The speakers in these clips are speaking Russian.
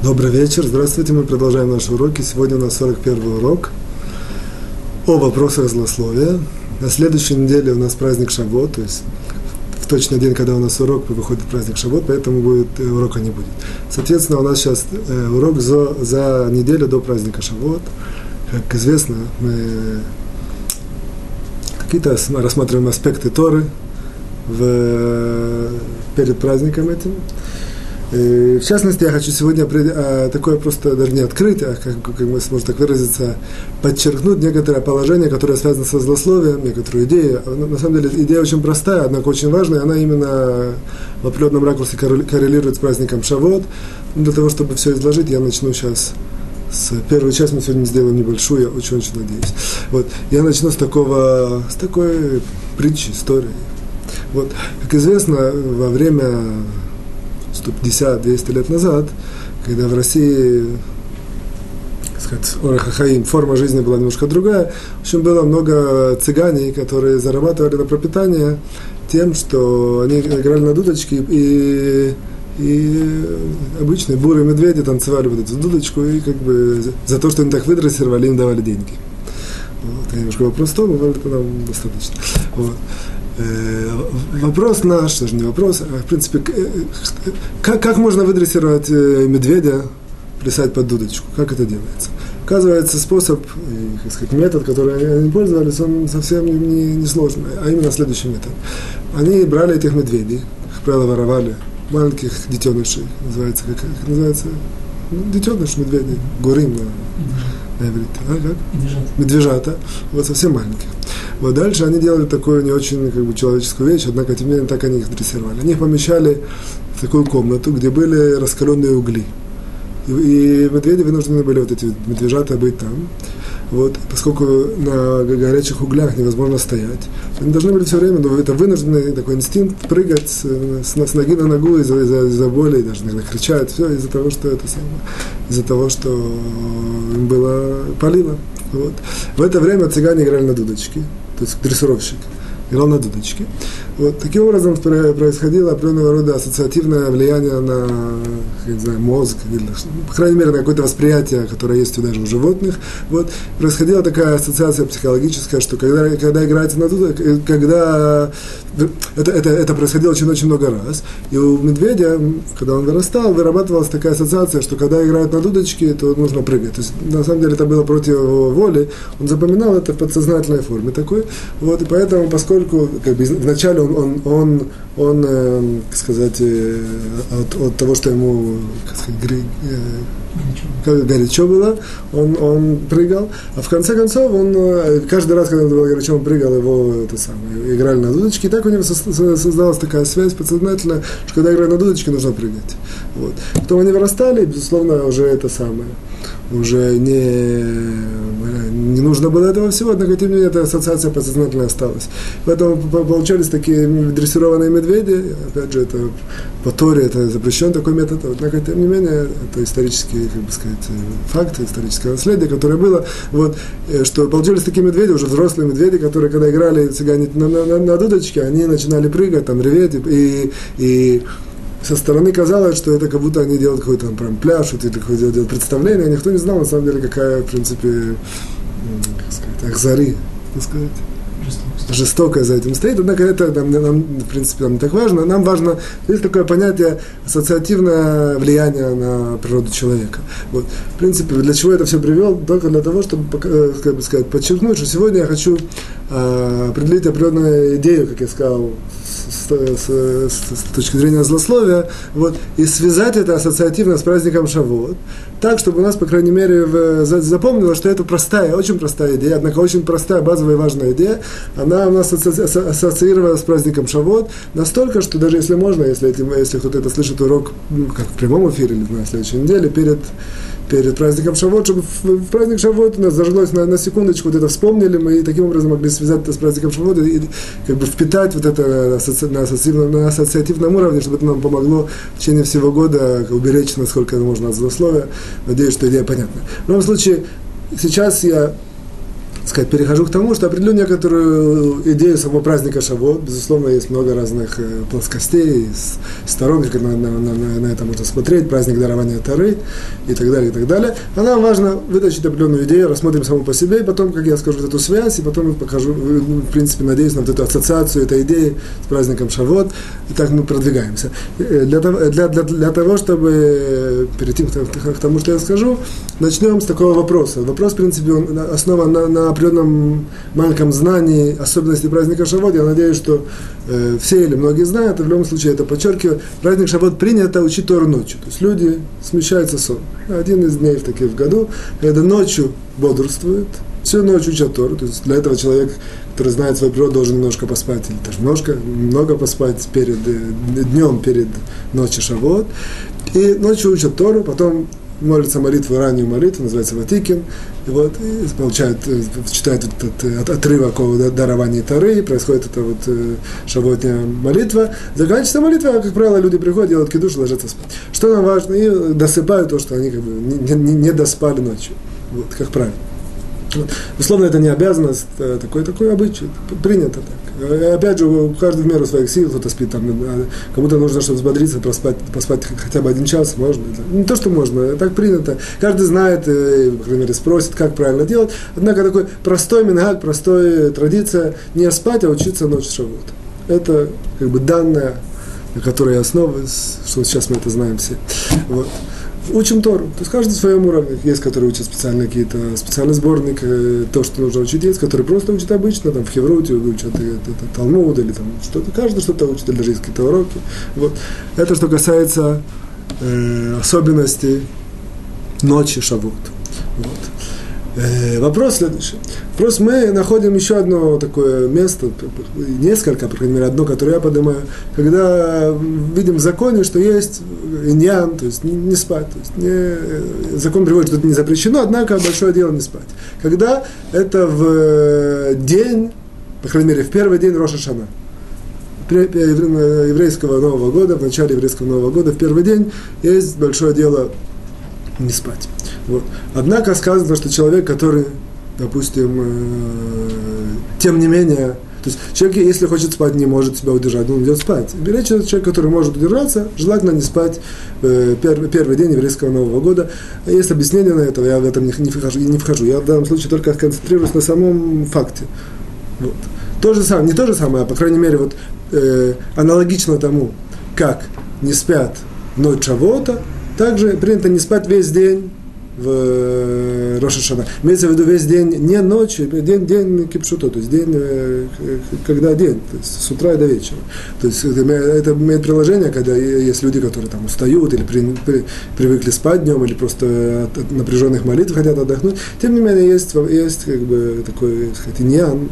Добрый вечер, здравствуйте, мы продолжаем наши уроки. Сегодня у нас 41 урок о вопросах злословия. На следующей неделе у нас праздник Шавот, то есть в точный день, когда у нас урок, выходит праздник Шавот, поэтому будет, э, урока не будет. Соответственно, у нас сейчас э, урок за, за неделю до праздника Шавот. Как известно, мы какие-то рассматриваем аспекты Торы в, перед праздником этим. Э, в частности, я хочу сегодня а, такое просто даже не открыть, а как, как можно так выразиться, подчеркнуть некоторое положение, которое связано со злословием, некоторую идею. А, на самом деле идея очень простая, однако очень важная, она именно в определенном ракурсе коррелирует с праздником Шавот. Для того, чтобы все изложить, я начну сейчас с первой части мы сегодня сделаем небольшую, я очень-очень надеюсь. Вот, я начну с такого, с такой притчи, истории. Вот, как известно, во время 150-200 лет назад, когда в России сказать, Орахахаим, форма жизни была немножко другая. В общем, было много цыганей, которые зарабатывали на пропитание тем, что они играли на дудочке и, и обычные бурые медведи танцевали вот эту дудочку и как бы за то, что они так выдрессировали, им давали деньги. Вот, немножко вопрос том, но это нам достаточно. Вот. Э, вопрос наш, даже не вопрос, а в принципе, э, как, как можно выдрессировать э, медведя плясать под дудочку? Как это делается? Оказывается, способ, как сказать, метод, который они пользовались, он совсем не, не, не сложный, а именно следующий метод. Они брали этих медведей, как правило, воровали, маленьких детенышей, называется, как, как называется, ну, детеныш медведей, гурим на, на иврите, а как? Медвежата. Медвежата, вот совсем маленьких. Вот дальше они делали такую не очень как бы, человеческую вещь, однако тем не менее так они их дрессировали. Они их помещали в такую комнату, где были раскаленные угли. И, и медведи вынуждены были вот эти медвежата быть там. Вот, поскольку на горячих углях невозможно стоять, они должны были все время, это вынужденный такой инстинкт прыгать с, с, с ноги на ногу из-за, из-за, из-за боли, даже иногда кричать, все из-за того, что это самое, из-за того, что им было палило. Вот. В это время цыгане играли на дудочке то есть дрессировщик, играл на дудочке. Вот таким образом происходило определенного рода ассоциативное влияние на, не знаю, мозг, или, по крайней мере, на какое-то восприятие, которое есть даже у животных. Вот происходила такая ассоциация психологическая, что когда, когда играете на дудочке, когда это, это, это происходило очень-очень много раз. И у медведя, когда он вырастал, вырабатывалась такая ассоциация, что когда играют на дудочке, то нужно прыгать. То есть, на самом деле, это было против его воли. Он запоминал это в подсознательной форме такой. Вот, и поэтому, поскольку как бы, вначале он, он, он, он э, как сказать, э, от, от того, что ему как сказать, гри, э, как горячо было, он, он прыгал. А в конце концов, он э, каждый раз, когда было горячо, он прыгал, его это самое, играли на дудочке. И так у него создалась такая связь подсознательная, что когда играют на дудочке, нужно прыгать. Вот. Потом они вырастали, и, безусловно, уже это самое уже не, не нужно было этого всего, однако тем не менее эта ассоциация подсознательно осталась. Поэтому получались такие дрессированные медведи, опять же, это по Торе это запрещен такой метод, однако тем не менее это исторический, как бы сказать, факт, историческое наследие, которое было, вот, э, что получились такие медведи, уже взрослые медведи, которые когда играли цыгане на, на, на дудочке, они начинали прыгать, там, реветь, и, и со стороны казалось, что это как будто они делают какой-то там прям пляж, или какое-то делают представление, а никто не знал, на самом деле, какая, в принципе, как сказать, ахзари, так сказать, жестокая за этим стоит, однако это нам, нам, в принципе, нам не так важно. Нам важно, есть такое понятие ассоциативное влияние на природу человека. Вот. В принципе, для чего это все привел? Только для того, чтобы, э, как бы сказать, подчеркнуть, что сегодня я хочу э, определить определенную идею, как я сказал, с, с, с, точки зрения злословия, вот, и связать это ассоциативно с праздником Шавот, так, чтобы у нас, по крайней мере, в, запомнилось, что это простая, очень простая идея, однако очень простая, базовая и важная идея, она у нас ассоциировалась с праздником Шавот, настолько, что даже если можно, если, если кто-то это слышит урок, ну, как в прямом эфире или на следующей неделе, перед перед праздником Шавот, чтобы в, праздник Шавот у нас зажглось на, на секундочку, вот это вспомнили мы, и таким образом могли связать это с праздником Шавот и, и как бы впитать вот это на, ассоциативном, на ассоциативном уровне, чтобы это нам помогло в течение всего года уберечь, насколько это можно от злословия. Надеюсь, что идея понятна. В любом случае, сейчас я сказать, перехожу к тому, что определю некоторую идею самого праздника Шавот. Безусловно, есть много разных э, плоскостей, сторон, как на, на, на, на это можно смотреть, праздник дарования Тары и так далее, и так далее. А нам важно вытащить определенную идею, рассмотрим саму по себе, и потом, как я скажу, эту связь, и потом покажу, в принципе, надеюсь на вот эту ассоциацию этой идеи с праздником Шавот, и так мы продвигаемся. Э, для для, для, для того чтобы перейти к тому, что я скажу, начнем с такого вопроса. Вопрос, в принципе, он основан на, на определенном маленьком знании особенностей праздника Шавот. Я надеюсь, что э, все или многие знают, и в любом случае это подчеркиваю. Праздник Шавот принято учить Тору ночью. То есть люди смещаются сон. Один из дней в таких в году, когда ночью бодрствует, всю ночь учат Тору. То есть для этого человек, который знает свою природу, должен немножко поспать, или даже немножко, много поспать перед, э, днем перед ночью Шавот. И ночью учат Тору, потом молится молитву, раннюю молитву, называется Ватикин, и вот и получают, э, читают этот, этот отрывок о даровании Тары, происходит эта вот э, шавотняя молитва. Заканчивается молитва, как правило, люди приходят, делают кидуш, ложатся спать. Что нам важно? И досыпают то, что они как бы не, не, не доспали ночью. Вот, как правило. Безусловно, это не обязанность, это такой, такой обычай, принято так. И опять же, каждый в меру своих сил, кто-то спит там, а кому-то нужно, чтобы взбодриться, проспать, поспать хотя бы один час, можно. Не то, что можно, так принято. Каждый знает, и, по крайней мере, спросит, как правильно делать. Однако такой простой мингак, простая традиция не спать, а учиться ночь шавут. Это как бы данная, на которой я основываюсь, что сейчас мы это знаем все. Вот учим Тору. То есть каждый в своем уровне. Есть, которые учат специально какие-то, специальный сборник, э, то, что нужно учить. Есть, которые просто учат обычно, там, в Хевруте учат это, это, Талмуд или там что-то. Каждый что-то учит, или даже есть какие-то уроки. Вот. Это что касается э, особенностей ночи Шавут. Вот. Э, вопрос следующий. Вопрос, мы находим еще одно такое место, несколько, по крайней мере, одно, которое я поднимаю, когда видим в законе, что есть иньян, то есть не спать. То есть не, закон приводит, что это не запрещено, однако большое дело не спать. Когда это в день, по крайней мере, в первый день Роша Шана, еврейского Нового года, в начале еврейского Нового года, в первый день, есть большое дело не спать. Вот. Однако сказано, что человек, который, допустим, э, тем не менее, то есть человек, если хочет спать, не может себя удержать, он идет спать. Речь идет человек, который может удержаться, желательно не спать э, первый, первый день еврейского Нового года. Есть объяснение на это, я в этом не, не, вхожу, не вхожу. Я в данном случае только концентрируюсь на самом факте. Вот. То же самое, не то же самое, а по крайней мере, вот, э, аналогично тому, как не спят ночь Шавота, также принято не спать весь день в э, Роша Шана. Имеется в виду весь день, не ночью, день, день кипшуто, то есть день, э, когда день, то есть с утра и до вечера. То есть это, имеет приложение, когда есть люди, которые там устают или при, при, привыкли спать днем, или просто от, от напряженных молитв хотят отдохнуть. Тем не менее, есть, есть как бы такой, сказать, иньян,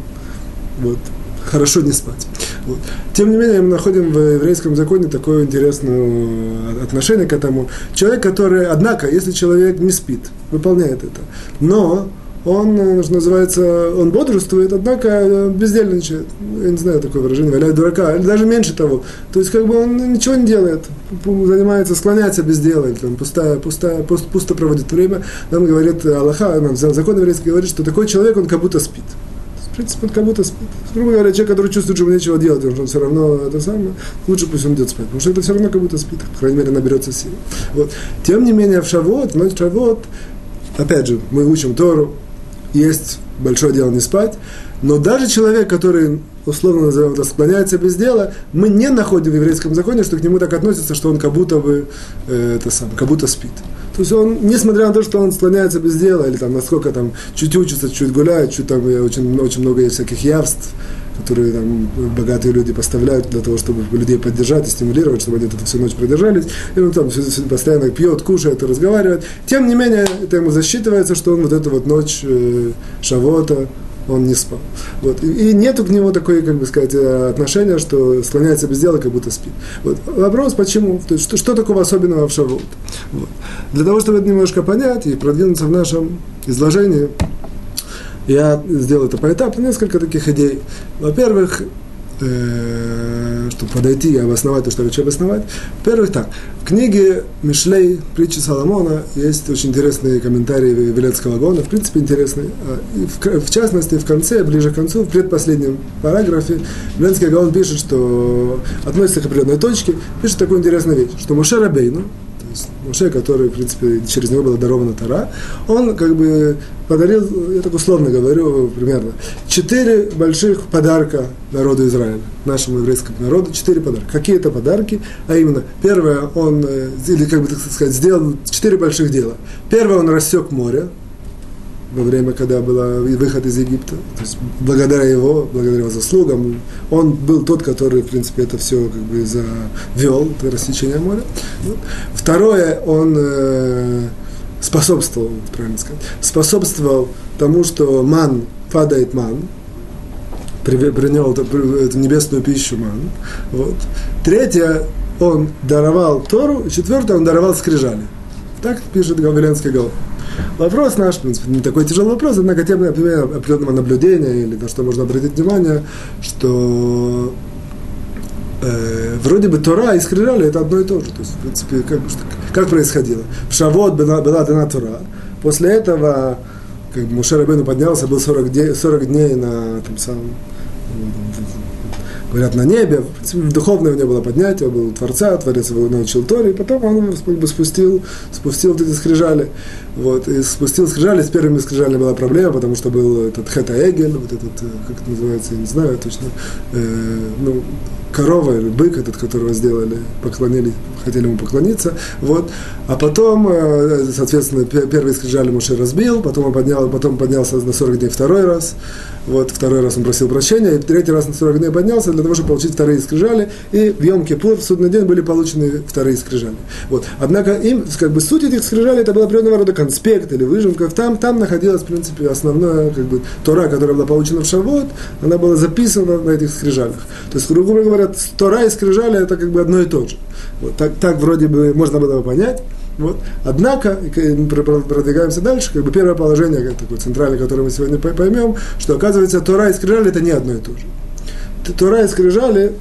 вот, хорошо не спать. Вот. Тем не менее, мы находим в еврейском законе такое интересное отношение к этому. Человек, который, однако, если человек не спит, выполняет это, но он, что называется, он бодрствует, однако бездельничает. Я не знаю такое выражение, валяет дурака, или даже меньше того. То есть, как бы он ничего не делает, занимается, склоняется без дела, там пустая, пустая, пусто, пусто проводит время. Нам говорит Аллаха, нам закон еврейский говорит, что такой человек, он как будто спит принципе, он как будто спит. Грубо говоря, человек, который чувствует, что ему нечего делать, он все равно это самое, лучше пусть он идет спать, потому что это все равно как будто спит, по крайней мере, наберется сил. Вот. Тем не менее, в Шавот, в ночь Шавот, опять же, мы учим Тору, есть большое дело не спать, но даже человек, который условно назовем это, склоняется без дела, мы не находим в еврейском законе, что к нему так относится, что он как будто бы, э, это сам, как будто спит. То есть он, несмотря на то, что он склоняется без дела, или там насколько там чуть учится, чуть гуляет, чуть там очень, очень много есть всяких явств, которые там богатые люди поставляют для того, чтобы людей поддержать и стимулировать, чтобы они это всю ночь продержались. И он там постоянно пьет, кушает и разговаривает. Тем не менее, это ему засчитывается, что он вот эту вот ночь э, шавота, он не спал. Вот. И, и нету к нему такой, как бы сказать, э, отношения, что склоняется без дела, как будто спит. Вот. Вопрос, почему? То есть, что, что такого особенного в Шавот? Вот. Для того, чтобы это немножко понять и продвинуться в нашем изложении, я сделал это поэтапно, несколько таких идей. Во-первых, э, чтобы подойти и обосновать то, что я хочу обосновать. Во-первых, так, в книге Мишлей, притчи Соломона, есть очень интересные комментарии Велецкого Гона, в принципе, интересные. А, и в, в частности, в конце, ближе к концу, в предпоследнем параграфе, Велецкий Гаон пишет, что относится к определенной точке, пишет такую интересную вещь, что Муше Рабейну, Моше, который, в принципе, через него была дарована Тара, он как бы подарил, я так условно говорю примерно, четыре больших подарка народу Израиля, нашему еврейскому народу, четыре подарка. Какие это подарки? А именно, первое, он, э, или как бы так сказать, сделал четыре больших дела. Первое, он рассек море, во время, когда был выход из Египта. То есть благодаря его, благодаря его заслугам, он был тот, который, в принципе, это все как бы завел, это рассечение моря. Второе, он э, способствовал, правильно сказать, способствовал тому, что ман падает ман, принял эту, небесную пищу ман. Вот. Третье, он даровал Тору, четвертое, он даровал скрижали. Так пишет Гавриленский Гол. Вопрос наш, в принципе, не такой тяжелый вопрос, однако тем например, определенного наблюдения или на что можно обратить внимание, что э, вроде бы Тора и скрижали это одно и то же. То есть, в принципе, как, как происходило? В Шавот была, была дана Тора, после этого как бы Муше Рабену поднялся, был 40 дней, 40 дней на том самом говорят, на небе. Духовное у него было поднятие, был Творца, Творец его научил Торе, и потом он бы спустил, спустил вот эти скрижали. Вот, и спустил скрижали, с первыми скрижалями была проблема, потому что был этот Хета Эгель, вот этот, э, как это называется, я не знаю точно, э, ну, корова или бык этот, которого сделали, поклонили, хотели ему поклониться, вот. А потом, э, соответственно, первый скрижали Муше разбил, потом он поднял, потом поднялся на 40 дней второй раз, вот, второй раз он просил прощения, и третий раз на 40 дней поднялся для того, чтобы получить вторые скрижали, и в Йом-Кипур, в судный день, были получены вторые скрижали. Вот. Однако им, как бы, суть этих скрижалей, это был определенного рода конспект или выжимка. Там, там находилась, в принципе, основная, как бы, Тора, которая была получена в Шавот, она была записана на этих скрижалях. То есть, грубо говоря, Тора и скрижали это как бы одно и то же. Вот, так, так вроде бы можно было бы понять. Вот. Однако, мы продвигаемся дальше, как бы первое положение, как такое центральное, которое мы сегодня поймем, что оказывается Тора и скрижали это не одно и то же. Тора и скрижали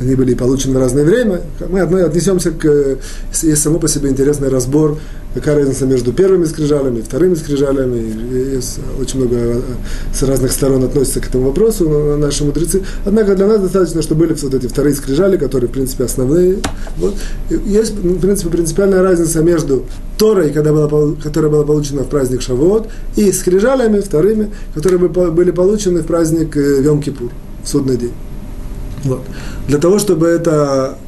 они были получены в разное время. Мы отнесемся к... Есть само по себе интересный разбор, какая разница между первыми скрижалями вторыми скрижалями. Очень много э, с разных сторон относятся к этому вопросу наши мудрецы. Однако для нас достаточно, что были вот эти вторые скрижали, которые, в принципе, основные. Вот. Есть, в принципе, принципиальная разница между Торой, когда была, которая была получена в праздник Шавуот, и скрижалями вторыми, которые были получены в праздник э, Йом-Кипур, в судный день. Вот. Для того, чтобы это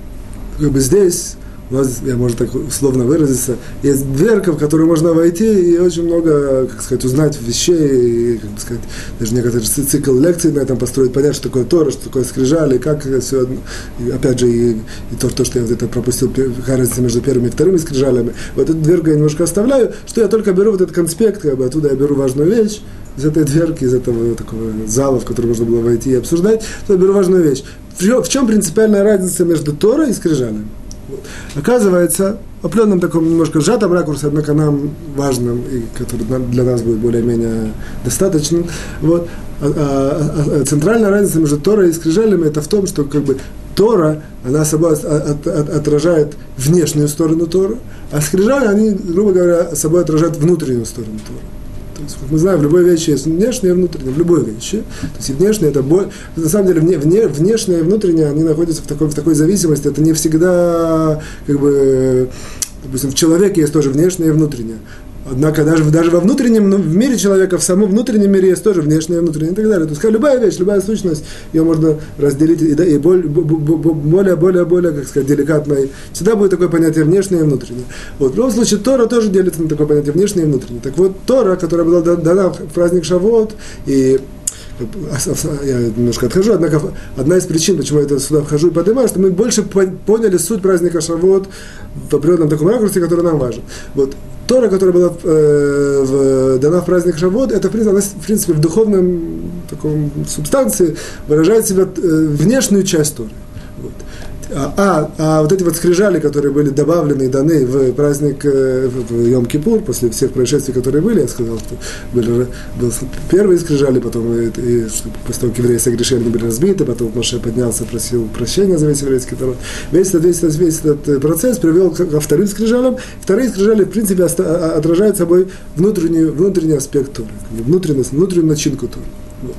как бы здесь, у я можно так условно выразиться, есть дверка, в которую можно войти и очень много, как сказать, узнать вещей, и, как сказать, даже некоторые цикл лекций на этом построить, понять, что такое Тора, что такое скрижали, как все, и, опять же, и, и то, то, что я вот это пропустил, разница между первыми и вторыми скрижалями. Вот эту дверку я немножко оставляю, что я только беру вот этот конспект, как бы оттуда я беру важную вещь, из этой дверки, из этого такого зала, в который можно было войти и обсуждать, то я беру важную вещь. В чем принципиальная разница между Торой и скрижалями? Оказывается, в определенном таком немножко сжатом ракурсе, однако нам важным, и который для нас будет более-менее достаточным, вот, а, а, а, центральная разница между Торой и скрижалями это в том, что как бы Тора, она собой от, от, отражает внешнюю сторону Тора, а скрижали, они, грубо говоря, собой отражают внутреннюю сторону Тора. Есть, мы знаем, в любой вещи есть внешнее и внутреннее, в любой вещи. То есть, и внешнее это боль. На самом деле, вне, вне, внешнее и внутреннее, они находятся в такой, в такой зависимости. Это не всегда, как бы, допустим, в человеке есть тоже внешнее и внутреннее. Однако даже, даже во внутреннем ну, в мире человека, в самом внутреннем мире есть тоже внешнее и внутреннее и так далее. То есть любая вещь, любая сущность, ее можно разделить и, и более, более, более, более, как сказать, деликатно. Всегда будет такое понятие внешнее и внутреннее. Вот. В любом случае, Тора тоже делится на такое понятие внешнее и внутреннее. Так вот, Тора, которая была дана в праздник Шавот, и я немножко отхожу, однако одна из причин, почему я сюда вхожу и поднимаю, что мы больше поняли суть праздника Шавот в определенном таком ракурсе, который нам важен. Вот. Тора, которая была э, в, дана в праздник Шавот, это, она, в принципе, в духовном таком субстанции выражает себя э, внешнюю часть Торы. Вот. А, а, а вот эти вот скрижали, которые были добавлены и даны в праздник э, в Йом-Кипур, после всех происшествий, которые были, я сказал, что были, был первые скрижали, потом и, и, после того, как евреи согрешили, они были разбиты, потом Моше поднялся, просил прощения за весь еврейский народ. Весь этот, весь, этот, весь этот процесс привел ко вторым скрижалам. Вторые скрижали, в принципе, а, отражают собой внутренний, внутренний аспект Торы, внутренность, внутреннюю начинку. Вот.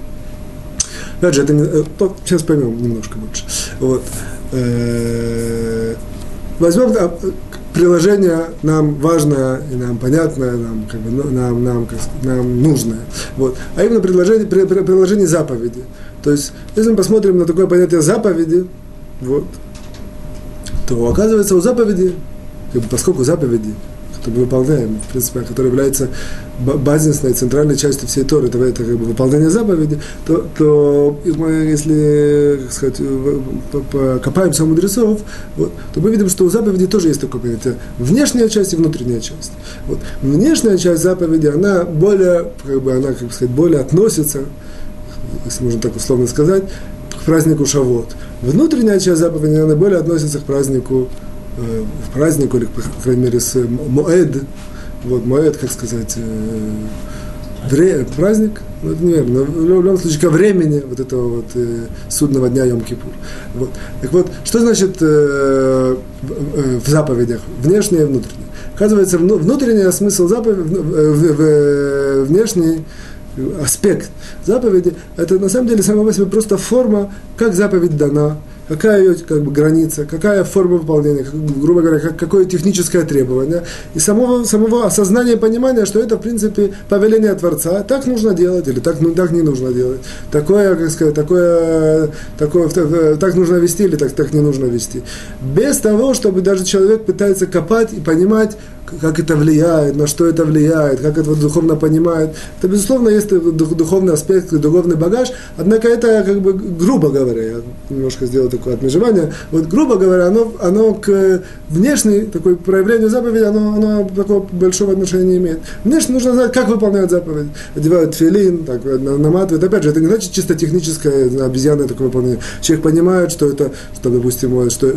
Опять же, это не, э, сейчас поймем немножко больше. Вот. Э, возьмем приложение нам важное и нам понятное, нам, как бы, ну, нам, нам, как, нам нужное. Вот. А именно предложение, приложение заповеди. То есть, если мы посмотрим на такое понятие заповеди, вот, то оказывается у заповеди, поскольку заповеди что мы выполняем, в принципе, который является базисной, центральной частью всей Торы, это, это как бы выполнение заповеди, то, то мы, если как сказать, покопаемся у мудрецов, вот, то мы видим, что у заповеди тоже есть такое понятие внешняя часть и внутренняя часть. Вот. Внешняя часть заповеди, она более, как бы, она, как сказать, более относится, если можно так условно сказать, к празднику Шавот. Внутренняя часть заповеди, она более относится к празднику Э, в праздник, или, по крайней мере, с Моэд, вот, Моэд, как сказать, э, вре, праздник, ну, это неверно, но в любом случае ко времени вот этого вот э, судного дня Йом-Кипур. Вот. Так вот, что значит э, в, в заповедях, внешнее и внутреннее? Оказывается, внутренний смысл заповеди, в, в, внешний аспект заповеди, это на самом деле сама по себе просто форма, как заповедь дана, какая ее как бы, граница, какая форма выполнения, как, грубо говоря, как, какое техническое требование, и самого, самого осознания понимания, что это, в принципе, повеление Творца, так нужно делать, или так, ну, так не нужно делать, такое, как сказать, такое, такое, так нужно вести, или так, так не нужно вести. Без того, чтобы даже человек пытается копать и понимать, как это влияет, на что это влияет, как это духовно понимает. Это, безусловно, есть духовный аспект, духовный багаж, однако это, как бы, грубо говоря, я немножко сделал такое отмежевание, вот, грубо говоря, оно, оно к внешней такой проявлению заповеди, оно, оно такого большого отношения не имеет. Внешне нужно знать, как выполняют заповедь. Одевают филин, так, наматывают. Опять же, это не значит чисто техническое, обезьянное такое выполнение. Человек понимает, что это, что, допустим, что,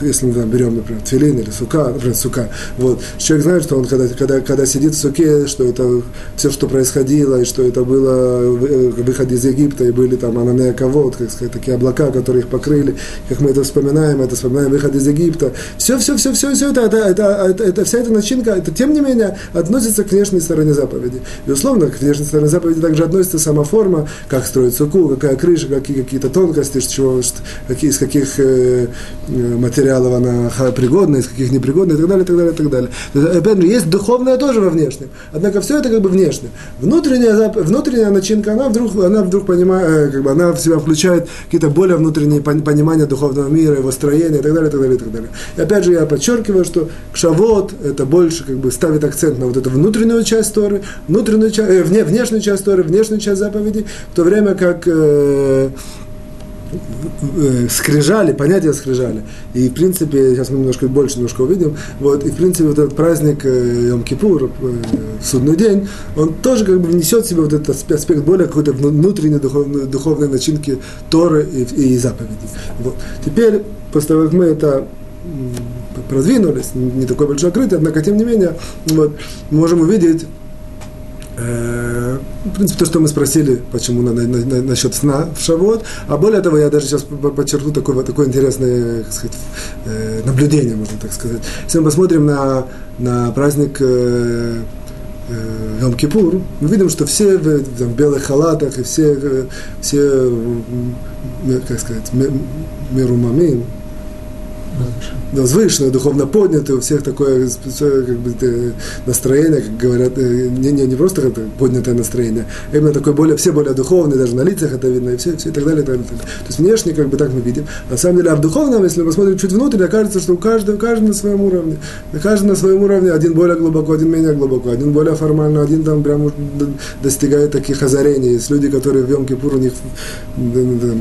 если мы там, берем, например, филин или сука, например, сука, вот, человек знает, что он, когда, когда, когда сидит в суке, что это все, что происходило, и что это было выход из Египта, и были там ананея ковод, как сказать, такие облака, которые их покрыли, как мы это вспоминаем, это вспоминаем выход из Египта. Все, все, все, все, все это, это, это, это, это, вся эта начинка, это, тем не менее, относится к внешней стороне заповеди. Безусловно, к внешней стороне заповеди также относится сама форма, как строить суку, какая крыша, какие какие-то тонкости, чего, какие, из каких э, э материалов она пригодна, из каких непригодна, и так далее, и так далее, и так далее опять же, есть духовное тоже во внешнем. Однако все это как бы внешнее. Внутренняя, внутренняя начинка, она вдруг, она вдруг понимает, э, как бы она в себя включает какие-то более внутренние понимания духовного мира, его строения и так далее, и так далее, и так далее. И опять же, я подчеркиваю, что кшавот это больше как бы ставит акцент на вот эту внутреннюю часть Торы, внутреннюю э, вне, внешнюю часть Торы, внешнюю часть заповедей, в то время как Э, скрижали, понятие скрижали. И, в принципе, сейчас мы немножко больше немножко увидим, вот, и, в принципе, вот этот праздник э, Йом-Кипур, э, судный день, он тоже как бы внесет в себя вот этот аспект более какой-то внутренней духовной, духовной начинки Торы и, и заповедей. Вот. Теперь, после того, как мы это продвинулись, не такой большой открытый, однако, тем не менее, вот, мы можем увидеть Э, в принципе, то, что мы спросили, почему на, на, на, насчет сна в Шавот, а более того, я даже сейчас подчеркну такое, такое интересное как сказать, э, наблюдение, можно так сказать. Если мы посмотрим на, на праздник э, Йом-Кипур, мы видим, что все в там, белых халатах и все, все как сказать, мирумамим, возвышенное, духовно поднятое, у всех такое как бы, настроение, как говорят, э, не, не, не просто это поднятое настроение, а именно такое более, все более духовные, даже на лицах это видно, и все, все и так далее, и так далее. То есть внешне как бы так мы видим. На самом деле, а в духовном, если мы посмотрим чуть внутрь, окажется, что у каждого, каждый на своем уровне. Каждый на своем уровне, один более глубоко, один менее глубоко, один более формально, один там прям достигает таких озарений. Есть люди, которые в Йом-Кипур, у них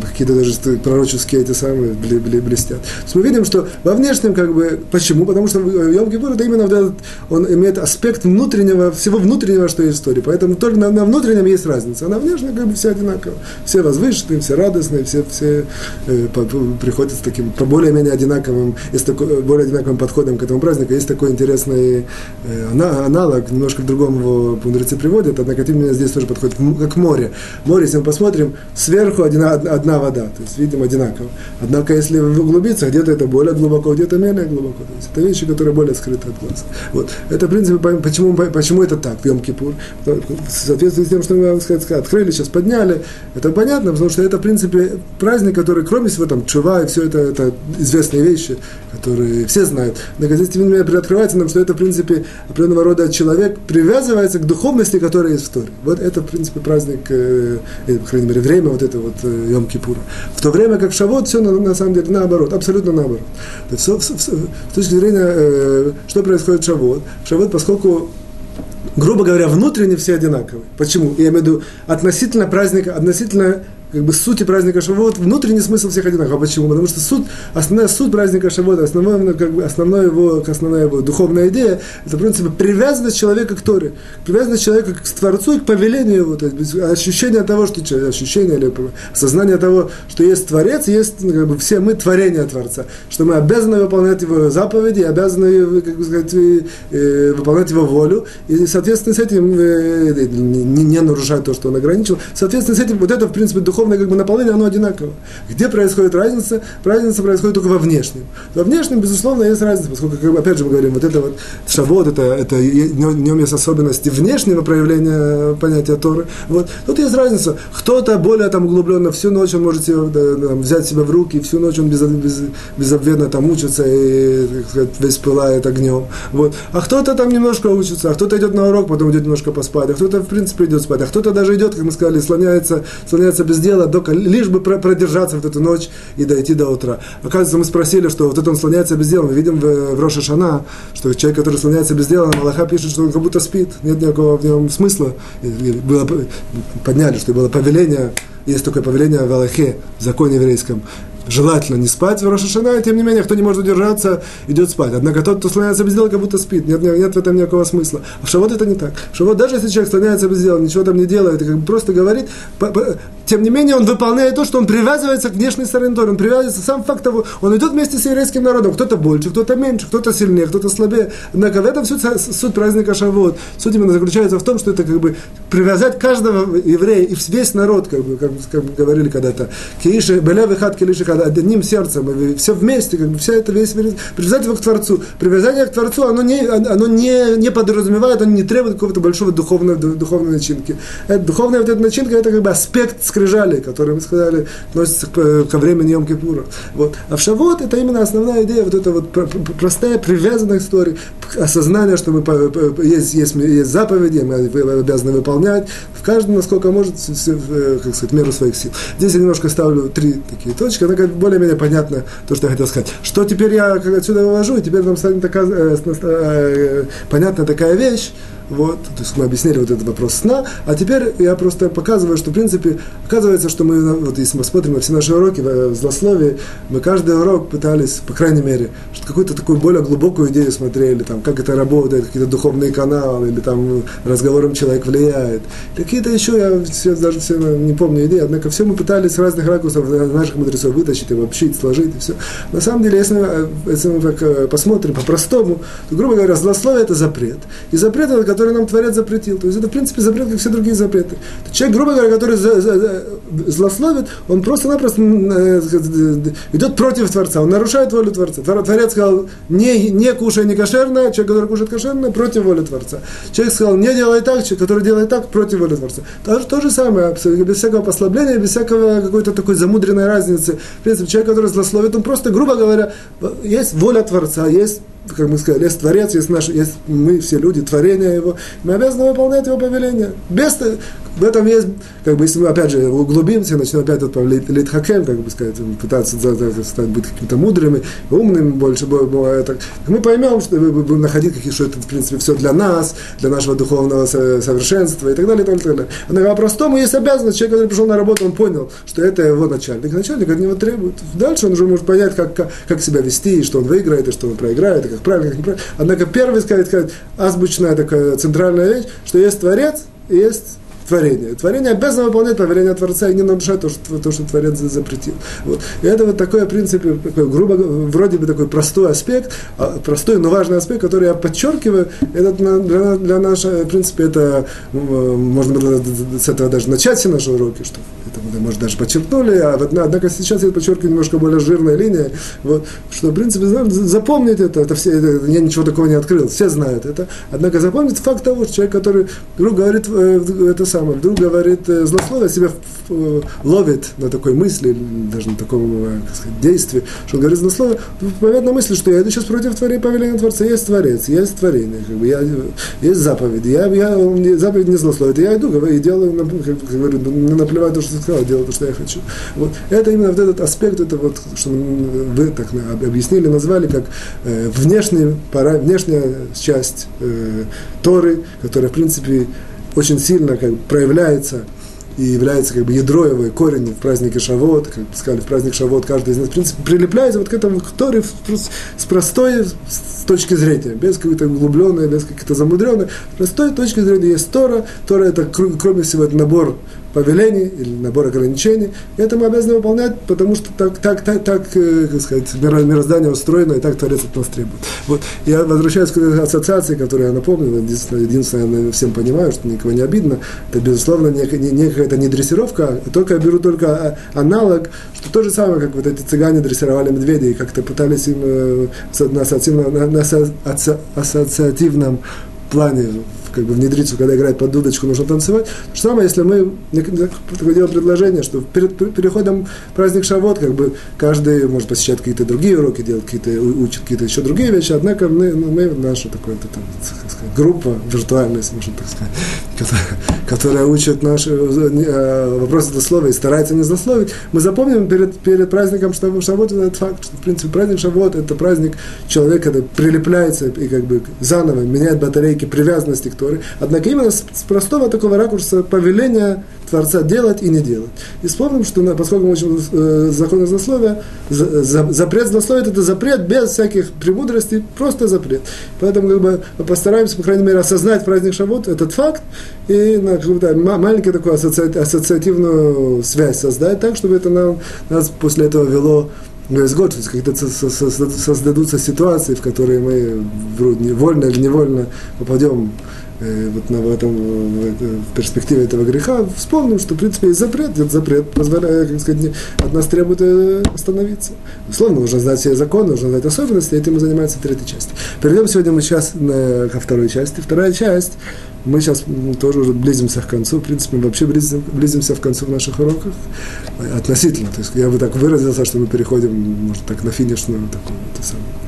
какие-то даже пророческие эти самые блестят. То есть мы видим, что во внешнем, как бы, почему? Потому что Йом Кипур это именно этот, он имеет аспект внутреннего, всего внутреннего, что есть в истории. Поэтому только на, на внутреннем есть разница. А на внешнем как бы все одинаково. Все возвышенные, все радостные, все, все э, по, приходят с таким, по более-менее одинаковым, есть такой, более одинаковым подходом к этому празднику. Есть такой интересный э, аналог, немножко к другому его мудрецы приводят, однако тем не менее здесь тоже подходит как море. Море, если мы посмотрим, сверху одна, одна вода, то есть видим одинаково. Однако, если углубиться, где-то это более глубоко, где-то менее глубоко. То есть это вещи, которые более скрыты от глаз. Вот. Это, в принципе, почему, почему это так Йом-Кипур? В соответствии с тем, что мы, сказать, открыли, сейчас подняли, это понятно, потому что это, в принципе, праздник, который, кроме всего, там, чува и все это, это известные вещи, которые все знают. Но здесь, тем не менее, приоткрывается нам, что это, в принципе, определенного рода человек привязывается к духовности, которая есть в Торе. Вот это, в принципе, праздник, э, по крайней мере, время вот это вот э, Йом-Кипура. В то время как Шавот все на, на самом деле наоборот, абсолютно наоборот. То есть, с, с, с точки зрения, э, что происходит в Шавот, в Шавот, поскольку грубо говоря, внутренне все одинаковые. Почему? Я имею в виду относительно праздника, относительно как бы сути праздника Шавуот, внутренний смысл всех одинаков. А почему? Потому что суд, основная суть праздника Шавуот, основной, ну, как бы, основной его, основная его духовная идея, это, в принципе, привязанность человека к Торе, привязанность человека к Творцу и к повелению его, то есть ощущение того, что ощущение или сознание того, что есть Творец, есть ну, как бы, все мы творения Творца, что мы обязаны выполнять его заповеди, обязаны, как бы сказать, э, выполнять его волю, и, соответственно, с этим э, не, не нарушать то, что он ограничил, соответственно, с этим вот это, в принципе, духовное духовное как бы наполнение, оно одинаково. Где происходит разница? Разница происходит только во внешнем. Во внешнем, безусловно, есть разница, поскольку, как, опять же, мы говорим, вот это вот шавод, это, это нем есть особенности внешнего проявления понятия Торы. Вот. Тут есть разница. Кто-то более там углубленно, всю ночь он может себе, да, там, взять себя в руки, всю ночь он без, без, безобведно там учится и так сказать, весь пылает огнем. Вот. А кто-то там немножко учится, а кто-то идет на урок, потом идет немножко поспать, а кто-то, в принципе, идет спать, а кто-то даже идет, как мы сказали, слоняется, слоняется без дела, только лишь бы продержаться вот эту ночь и дойти до утра. Оказывается, мы спросили, что вот это он слоняется без дела. Мы видим в, в Роша Шана, что человек, который слоняется без дела, Малаха пишет, что он как будто спит. Нет никакого в нем смысла. И было, подняли, что было повеление, есть такое повеление в Аллахе, в законе еврейском, желательно не спать в Рошашана, и тем не менее, кто не может удержаться, идет спать. Однако тот, кто слоняется без дела, как будто спит. Нет, нет, нет в этом никакого смысла. А в Шавот это не так. В Шавот, даже если человек слоняется без дела, ничего там не делает, как бы просто говорит, по, по, тем не менее, он выполняет то, что он привязывается к внешней стороне. Он привязывается, сам факт того, он идет вместе с еврейским народом. Кто-то больше, кто-то меньше, кто-то сильнее, кто-то слабее. Однако в этом суть, суть праздника Шавот. Суть именно заключается в том, что это как бы привязать каждого еврея и весь народ, как бы, как, как говорили когда-то, киши, беля вихат килиши, одним сердцем, все вместе, как бы вся эта весь привязать его к Творцу. Привязание к Творцу, оно не, оно не, не подразумевает, оно не требует какого-то большого духовного, духовной начинки. Это, духовная вот эта начинка, это как бы аспект скрижали, которые мы сказали, относятся к, ко времени Йом Кипура. Вот. А в Шавот это именно основная идея, вот эта вот простая привязанность истории, осознание, что мы есть, есть, есть заповеди, мы обязаны выполнять, в каждом, насколько может, как сказать, меру своих сил. Здесь я немножко ставлю три такие точки, она как более-менее понятно то, что я хотел сказать. Что теперь я отсюда вывожу, и теперь нам станет такая, э, э, понятна такая вещь, вот, то есть мы объяснили вот этот вопрос сна, а теперь я просто показываю, что в принципе оказывается, что мы, вот если мы смотрим на все наши уроки в злословии, мы каждый урок пытались, по крайней мере, что какую-то такую более глубокую идею смотрели, там, как это работает, какие-то духовные каналы, или там разговором человек влияет, какие-то еще, я все, даже все не помню идеи, однако все мы пытались с разных ракурсов наших мудрецов вытащить, обобщить, сложить и все. На самом деле, если мы, если мы так э, посмотрим по-простому, то, грубо говоря, злословие это запрет. И запрет это который нам Творец запретил. То есть это, в принципе, запрет, как все другие запреты. Человек, грубо говоря, который злословит, он просто-напросто э, идет против Творца, он нарушает волю Творца. Творец сказал, не, не кушай не кошерно, человек, который кушает кошерно, против воли Творца. Человек сказал, не делай так, человек, который делает так, против воли Творца. То, то же самое, без всякого послабления, без всякого какой-то такой замудренной разницы. В принципе, человек, который злословит, он просто, грубо говоря, есть воля Творца, есть как мы сказали, есть Творец, есть, наш, есть мы все люди, творения Его, мы обязаны выполнять Его повеления. Без, в этом есть, как бы, если мы опять же углубимся, начнем опять вот, литхакем, как бы сказать, пытаться стать, быть какими-то мудрыми, умными больше, так, мы поймем, что мы будем находить какие что это, в принципе, все для нас, для нашего духовного совершенства и так далее, и так далее. Но по-простому есть обязанность, человек, который пришел на работу, он понял, что это его начальник. Начальник от него требует. Дальше он уже может понять, как, как, как себя вести, и что он выиграет, и что он проиграет, и как правильно, как неправильно. Однако первый сказать, сказать азбучная такая центральная вещь, что есть Творец и есть творение. Творение обязано выполнять повеление Творца и не нарушать то, что, то, что Творец запретил. Вот. И это вот такой, в принципе, такой, грубо вроде бы такой простой аспект, а, простой, но важный аспект, который я подчеркиваю, это для, для нашего, в принципе, это можно было с этого даже начать все наши уроки, что это мы, может, даже подчеркнули, а вот, однако сейчас я подчеркиваю немножко более жирная линия, вот, что, в принципе, запомнить это, это все, это, я ничего такого не открыл, все знают это, однако запомнить факт того, что человек, который, вдруг говорит э, это самое, вдруг говорит э, злословие, себя э, ловит на такой мысли, даже на таком как сказать, действии, что он говорит злословие, поверит на мысли, что я иду сейчас против творения, повеления Творца, есть Творец, есть творение, как бы, я, есть заповеди, я, я, заповедь не злословит, я иду и делаю, как говорю, не наплевать то, что ты сказал, делаю то, что я хочу. Вот. Это именно вот этот аспект, это вот, что вы так объяснили, назвали как э, внешний, пара, внешняя часть э, Торы, которая, в принципе, очень сильно как, проявляется и является как бы ядро его корень в празднике Шавот, как сказали, в праздник Шавот каждый из нас, в принципе, прилепляется вот к этому к Торе с простой с точки зрения, без какой-то углубленной, без какой-то замудренной, с простой точки зрения есть Тора, Тора это, кроме всего, это набор повелений или набор ограничений. Это мы обязаны выполнять, потому что так, так, так, так э, как сказать, мироздание устроено, и так Творец от нас требует. Вот. Я возвращаюсь к ассоциации, которую я напомнил, единственное, единственное, я всем понимаю, что никого не обидно, это, безусловно, не, не, не не дрессировка, а только я беру только а, аналог, что то же самое, как вот эти цыгане дрессировали медведей, как-то пытались им э, на, ассоциативном, на, на ассоциативном плане как бы внедриться, когда играет под дудочку, нужно танцевать. То же самое, если мы такое делаем предложение, что перед переходом праздник Шавот, как бы каждый может посещать какие-то другие уроки, делать какие-то, учит какие-то еще другие вещи, однако мы, ну, мы наша такая там, сказать, группа виртуальная, если можно так сказать, которая, которая учит наши э, вопросы до слова и старается не злословить, мы запомним перед, перед праздником Шавот этот факт, что, в принципе, праздник Шавот – это праздник человека, который прилепляется и как бы заново меняет батарейки привязанности к Торы, однако именно с, простого такого ракурса повеления Творца делать и не делать. И вспомним, что поскольку мы учим э, законы злословия, за, за, запрет злословия – это запрет без всяких премудростей, просто запрет. Поэтому как бы, постараемся, по крайней мере, осознать праздник Шавот, этот факт, и на какую-то маленькую такую ассоциати, ассоциативную связь создать так, чтобы это нам, нас после этого вело весь год, то есть когда создадутся ситуации, в которые мы вольно или невольно попадем вот на, в, этом, в перспективе этого греха, вспомним, что, в принципе, есть запрет, этот запрет позволяет, как сказать, от нас требует э, остановиться. Условно, нужно знать все законы, нужно знать особенности, этим мы занимаемся третьей частью. Перейдем сегодня мы сейчас на, ко второй части. Вторая часть, мы сейчас тоже уже близимся к концу, в принципе, мы вообще близим, близимся к концу в наших уроках, относительно, то есть я бы так выразился, что мы переходим, может, так на финишную такую, то самое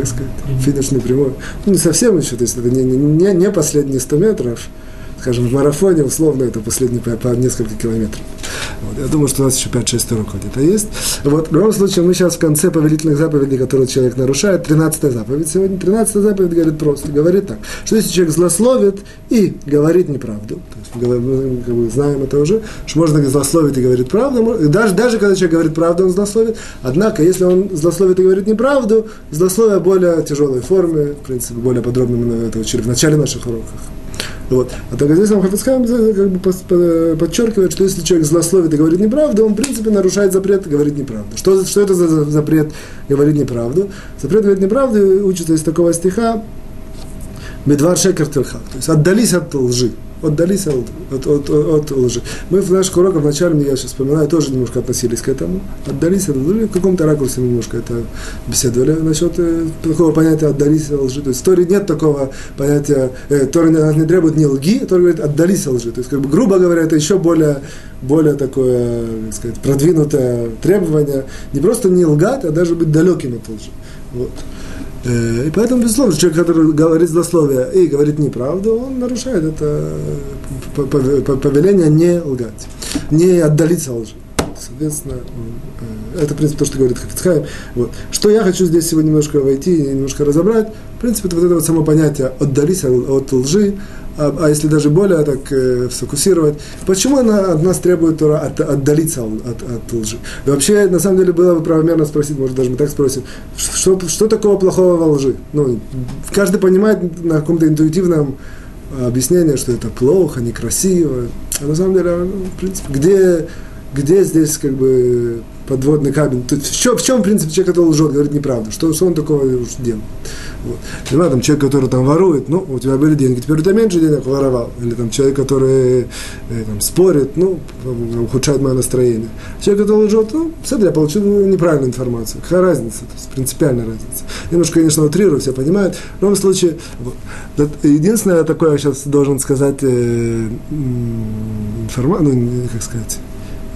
как сказать, финишную прямую. Ну, не совсем еще, то есть это не, не, не последние 100 метров, скажем, в марафоне условно это последние по, по несколько километров. Вот. Я думаю, что у нас еще 5-6 уроков где-то есть. Вот. В любом случае, мы сейчас в конце повелительных заповедей, которые человек нарушает, 13 заповедь сегодня. 13 заповедь говорит просто, говорит так, что если человек злословит и говорит неправду, то есть мы как бы, знаем это уже, что можно злословить и говорить правду, даже, даже когда человек говорит правду, он злословит, однако, если он злословит и говорит неправду, злословие более тяжелой форме, в принципе, более подробно мы это учили в начале наших уроков. Вот. А так здесь нам Хафицхайм как бы подчеркивает, что если человек злословит и говорит неправду, он, в принципе, нарушает запрет говорить неправду. Что, что это за запрет говорить неправду? Запрет говорить неправду учится из такого стиха Медвар Шекер. То есть отдались от лжи отдались от, от, от, от лжи. Мы в наших уроках вначале, я сейчас вспоминаю, тоже немножко относились к этому. Отдались от лжи, в каком-то ракурсе немножко это беседовали насчет э, такого понятия отдались от лжи. То есть в Торе нет такого понятия, э, Тора не, не требует не лги, Тора говорит отдались от лжи. То есть, как бы, грубо говоря, это еще более, более такое, как сказать, продвинутое требование. Не просто не лгать, а даже быть далеким от лжи. Вот. Э, и поэтому, безусловно, человек, который говорит злословие и говорит неправду, он нарушает это повеление не лгать, не отдалиться от лжи. Соответственно, э, это, в принципе, то, что говорит Хафицхайм. Вот. Что я хочу здесь сегодня немножко войти, немножко разобрать. В принципе, это вот это вот само понятие «отдались от лжи», а, а если даже более так э, сфокусировать, почему она от нас требует Тора от, отдалиться от, от лжи? И вообще, на самом деле, было бы правомерно спросить, может, даже мы так спросим, что, что такого плохого во лжи? Ну, каждый понимает на каком-то интуитивном объяснении, что это плохо, некрасиво. А на самом деле, ну, в принципе, где, где здесь как бы подводный камень. Есть, в, чем, в чем, в принципе, человек, который лжет, говорит неправду? Что, что он такого уж делал? Вот. Или там человек, который там ворует, ну, у тебя были деньги, теперь у тебя меньше денег, воровал. Или там человек, который э, там, спорит, ну, ухудшает мое настроение. Человек, который лжет, ну, смотри, я получил неправильную информацию. Какая разница? То есть, принципиальная разница. Немножко, конечно, утрирую, все понимают. В любом случае, вот. единственное такое я сейчас должен сказать, э, информацию, ну, как сказать,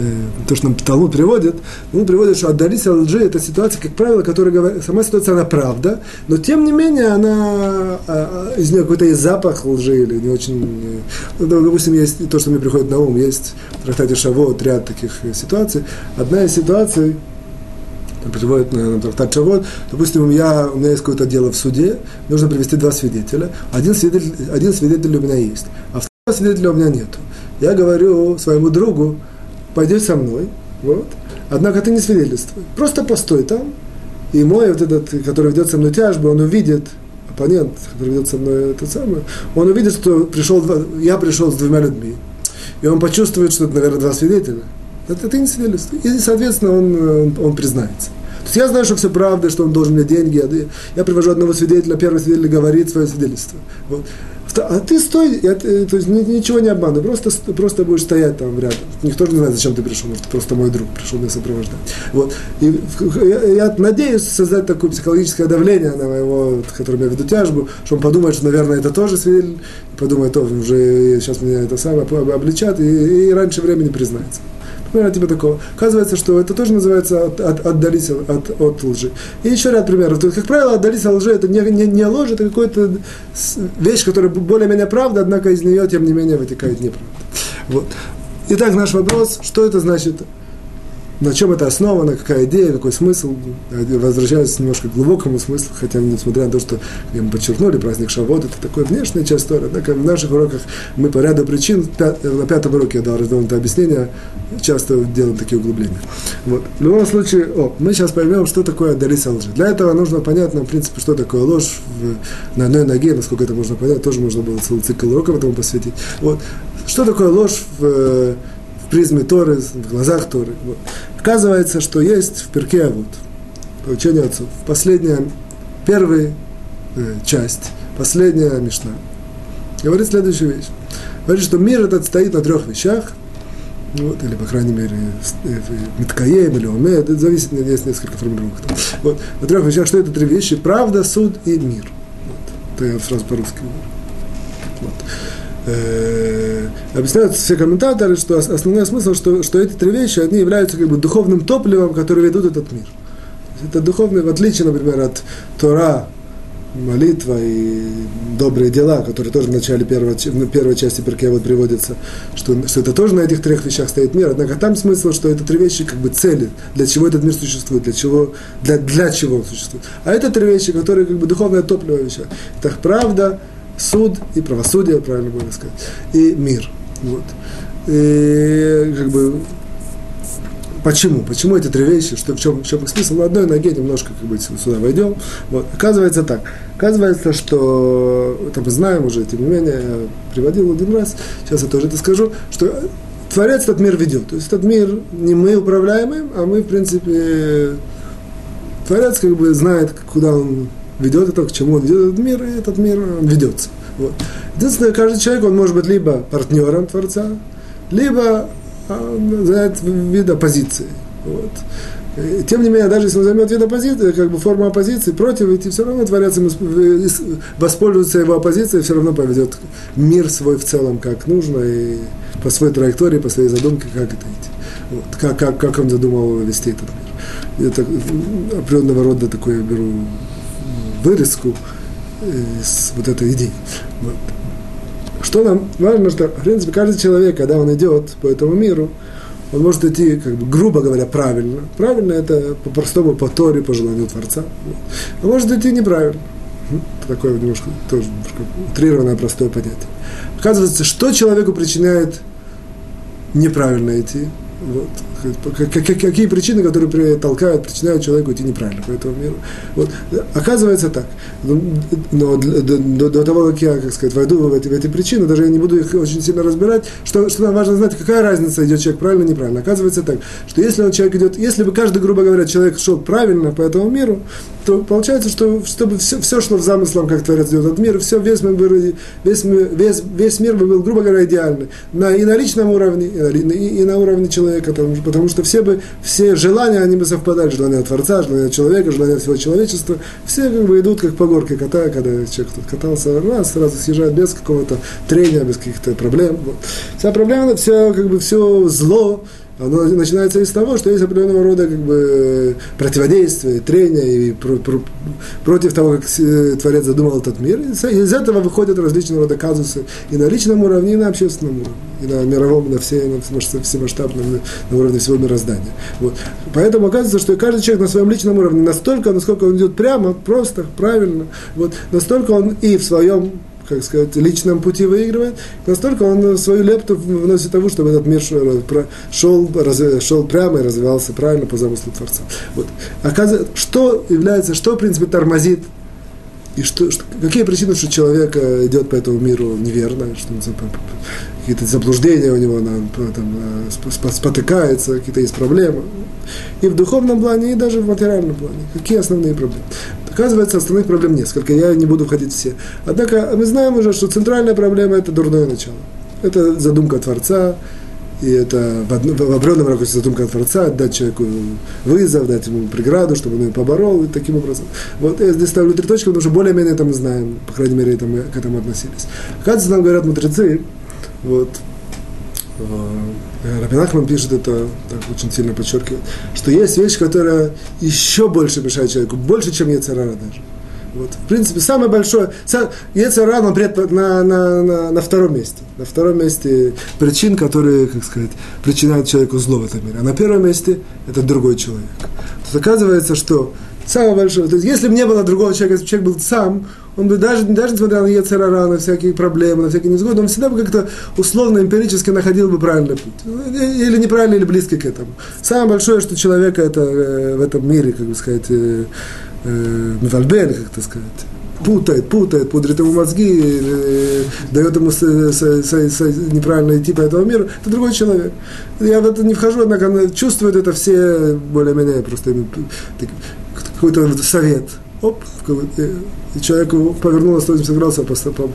Э, то, что нам Талмуд приводит, он приводит, что отдались от лжи, это ситуация, как правило, которая говорит, сама ситуация, она правда, но тем не менее, она, а, из нее какой-то есть запах лжи или не очень, э, ну, допустим, есть то, что мне приходит на ум, есть в трактате Шавот ряд таких э, ситуаций. Одна из ситуаций, приводит на трактат Шавот, допустим, я, у меня есть какое-то дело в суде, нужно привести два свидетеля, один свидетель, один свидетель у меня есть, а второго свидетеля у меня нет. Я говорю своему другу, пойдешь со мной, вот, однако ты не свидетельствуй, просто постой там, и мой вот этот, который ведет со мной тяжбу, он увидит, оппонент, который ведет со мной это самое, он увидит, что пришел, я пришел с двумя людьми, и он почувствует, что это, наверное, два свидетеля. Это ты не свидетельствуй. И, соответственно, он, он, он признается. То есть я знаю, что все правда, что он должен мне деньги. Я привожу одного свидетеля, первый свидетель говорит свое свидетельство. Вот. А ты стой, я, э, то есть ничего не обманывай, просто, просто будешь стоять там рядом. Никто не знает, зачем ты пришел, может, просто мой друг пришел меня сопровождать. Вот. И я, я надеюсь создать такое психологическое давление на моего, которым я веду тяжбу, что он подумает, что, наверное, это тоже свидетель, подумает, тоже уже сейчас меня это самое обличат, и, и раньше времени признается. Примерно типа такого. Оказывается, что это тоже называется от, от, отдались от, от лжи. И еще ряд примеров. То есть, как правило, отдались от лжи, это не, не, не ложь, это какая-то вещь, которая более-менее правда, однако из нее, тем не менее, вытекает неправда. Вот. Итак, наш вопрос, что это значит на чем это основано, какая идея, какой смысл. Возвращаясь немножко к глубокому смыслу, хотя несмотря на то, что мы подчеркнули, праздник Шавот, это такая внешняя часть истории, однако в наших уроках мы по ряду причин, на пятом уроке я дал развернутое объяснение, часто делаем такие углубления. Вот. В любом случае, о, мы сейчас поймем, что такое Дариса лжи. Для этого нужно понять нам, в принципе, что такое ложь в, на одной ноге, насколько это можно понять, тоже можно было целый цикл уроков этому посвятить. Вот. Что такое ложь в, призме Торы, в глазах Торы. Вот. Оказывается, что есть в перке вот, по учению отцов, последняя, первая э, часть, последняя Мишна, говорит следующую вещь. Говорит, что мир этот стоит на трех вещах, вот, или, по крайней мере, Миткаем или Омед, это зависит, есть несколько формулировок. Вот, на трех вещах, что это три вещи? Правда, суд и мир. Вот, это я сразу по-русски говорю. Вот э, объясняют все комментаторы, что основной смысл, что, что эти три вещи, они являются как бы духовным топливом, которое ведут этот мир. Это духовное, в отличие, например, от Тора, молитва и добрые дела, которые тоже в начале первой, в первой части перке вот приводятся, что, что это тоже на этих трех вещах стоит мир. Однако там смысл, что это три вещи как бы цели, для чего этот мир существует, для чего, для, для чего он существует. А это три вещи, которые как бы духовное топливо вещи. Это правда, суд и правосудие, правильно можно сказать, и мир. Вот. И как бы Почему? Почему эти три вещи? Что, в, чем, в чем их смысл? На одной ноге немножко как бы сюда войдем. Вот. Оказывается так. Оказывается, что это мы знаем уже, тем не менее, я приводил один раз, сейчас я тоже это скажу, что Творец этот мир ведет. То есть этот мир не мы управляем им, а мы, в принципе, Творец как бы знает, куда он ведет это, к чему он ведет этот мир, и этот мир ведется. Вот. Единственное, каждый человек, он может быть либо партнером Творца, либо а, занять вид оппозиции. Вот. Тем не менее, даже если он займет вид оппозиции, как бы форму оппозиции, против идти, все равно Творец ему воспользуется его оппозицией, все равно поведет мир свой в целом как нужно, и по своей траектории, по своей задумке, как это идти. Вот. Как, как, как он задумал вести этот мир. Это определенного рода такое я беру вырезку из вот этой идеи. Вот. Что нам важно, что, в принципе, каждый человек, когда он идет по этому миру, он может идти, как бы, грубо говоря, правильно. Правильно это по-простому, по Торе, по желанию Творца. А может идти неправильно. Это такое немножко, тоже немножко утрированное, простое понятие. Оказывается, что человеку причиняет неправильно идти? Вот. Какие причины, которые толкают, причиняют человеку идти неправильно по этому миру. Вот. Оказывается так. Но до, до, до того, как я, как сказать, войду в эти, в эти причины, даже я не буду их очень сильно разбирать, что, что нам важно знать, какая разница, идет человек правильно или неправильно. Оказывается так, что если он человек идет, если бы каждый, грубо говоря, человек шел правильно по этому миру, то получается, что чтобы все, все шло в замыслом, как Творец делает этот мир, все, весь, мир, весь, весь, весь мир был, грубо говоря, идеальный. На, и на личном уровне, и на, и, и на уровне человека, потому, потому что все бы, все желания, они бы совпадали, желания Творца, желания человека, желания всего человечества, все как бы идут как по горке кота, когда человек тут катался, раз, сразу съезжает без какого-то трения, без каких-то проблем. Вот. Вся проблема, все, как бы все зло, оно начинается из того, что есть определенного рода как бы, противодействие, трение и про, про, против того, как Творец задумал этот мир. Из, из этого выходят различные рода казусы и на личном уровне, и на общественном уровне, и на мировом, на, все, на всемасштабном, на уровне всего мироздания. Вот. Поэтому оказывается, что каждый человек на своем личном уровне настолько, насколько он идет прямо, просто, правильно, вот, настолько он и в своем как сказать, личном пути выигрывает, настолько он свою лепту вносит того, чтобы этот мир шел, шел, прямо и развивался правильно по замыслу Творца. Вот. Оказывается, что является, что, в принципе, тормозит и что, что, какие причины, что человек идет по этому миру неверно, что какие-то заблуждения у него, он там, спотыкается, какие-то есть проблемы. И в духовном плане, и даже в материальном плане. Какие основные проблемы? Оказывается, основных проблем несколько, я не буду входить все. Однако мы знаем уже, что центральная проблема – это дурное начало. Это задумка Творца, и это в, в определенном ракурсе задумка Творца, дать человеку вызов, дать ему преграду, чтобы он ее поборол, и таким образом. Вот я здесь ставлю три точки, потому что более-менее это мы знаем, по крайней мере, это мы к этому относились. Оказывается, нам говорят мудрецы, вот, э, Рабинахман пишет это, так очень сильно подчеркивает, что есть вещь, которая еще больше мешает человеку, больше, чем Ецерара даже. Вот. В принципе, самое большое, Ецерара, он на, на, на, на втором месте. На втором месте причин, которые, как сказать, причиняют человеку зло в этом мире. А на первом месте это другой человек. Есть оказывается, что самое большое, то есть если бы не было другого человека, если бы человек был сам, он бы даже, даже несмотря на Ецерара, на всякие проблемы, на всякие несгоды, он всегда бы как-то условно, эмпирически находил бы правильный путь. Или неправильный, или близкий к этому. Самое большое, что человека это э, в этом мире, как бы сказать, э, э, как это сказать, путает, путает, пудрит ему мозги, э, дает ему с, с, с, с, неправильно идти по этому миру, это другой человек. Я в это не вхожу, однако чувствуют это все более-менее просто какой-то совет. Оп, и человек повернул на 180 градусов,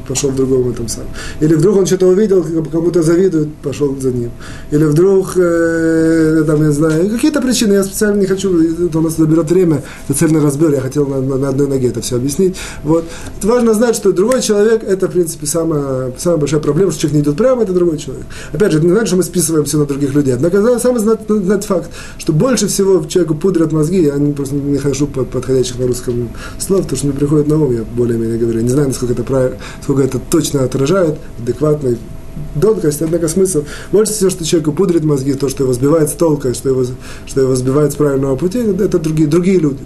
пошел в другом этом самом. Или вдруг он что-то увидел, кому-то завидует, пошел за ним. Или вдруг, э, там, я знаю, какие-то причины, я специально не хочу, это у нас заберет время, это цельный разбор, я хотел на, на, на одной ноге это все объяснить. Вот. Это важно знать, что другой человек, это, в принципе, самая, самая большая проблема, что человек не идет прямо, это другой человек. Опять же, не значит, что мы списываем все на других людей. Однако самый знать, знать факт, что больше всего человеку пудрят мозги, я просто не хожу под подходящих на русском слов, потому что мне приходит на ум, я более-менее говорю. Не знаю, насколько это, правильно, насколько это точно отражает, адекватно, тонкость, однако смысл. Больше всего, что человеку пудрит мозги, то, что его сбивает с толка, что его, что его сбивает с правильного пути, это другие, другие люди.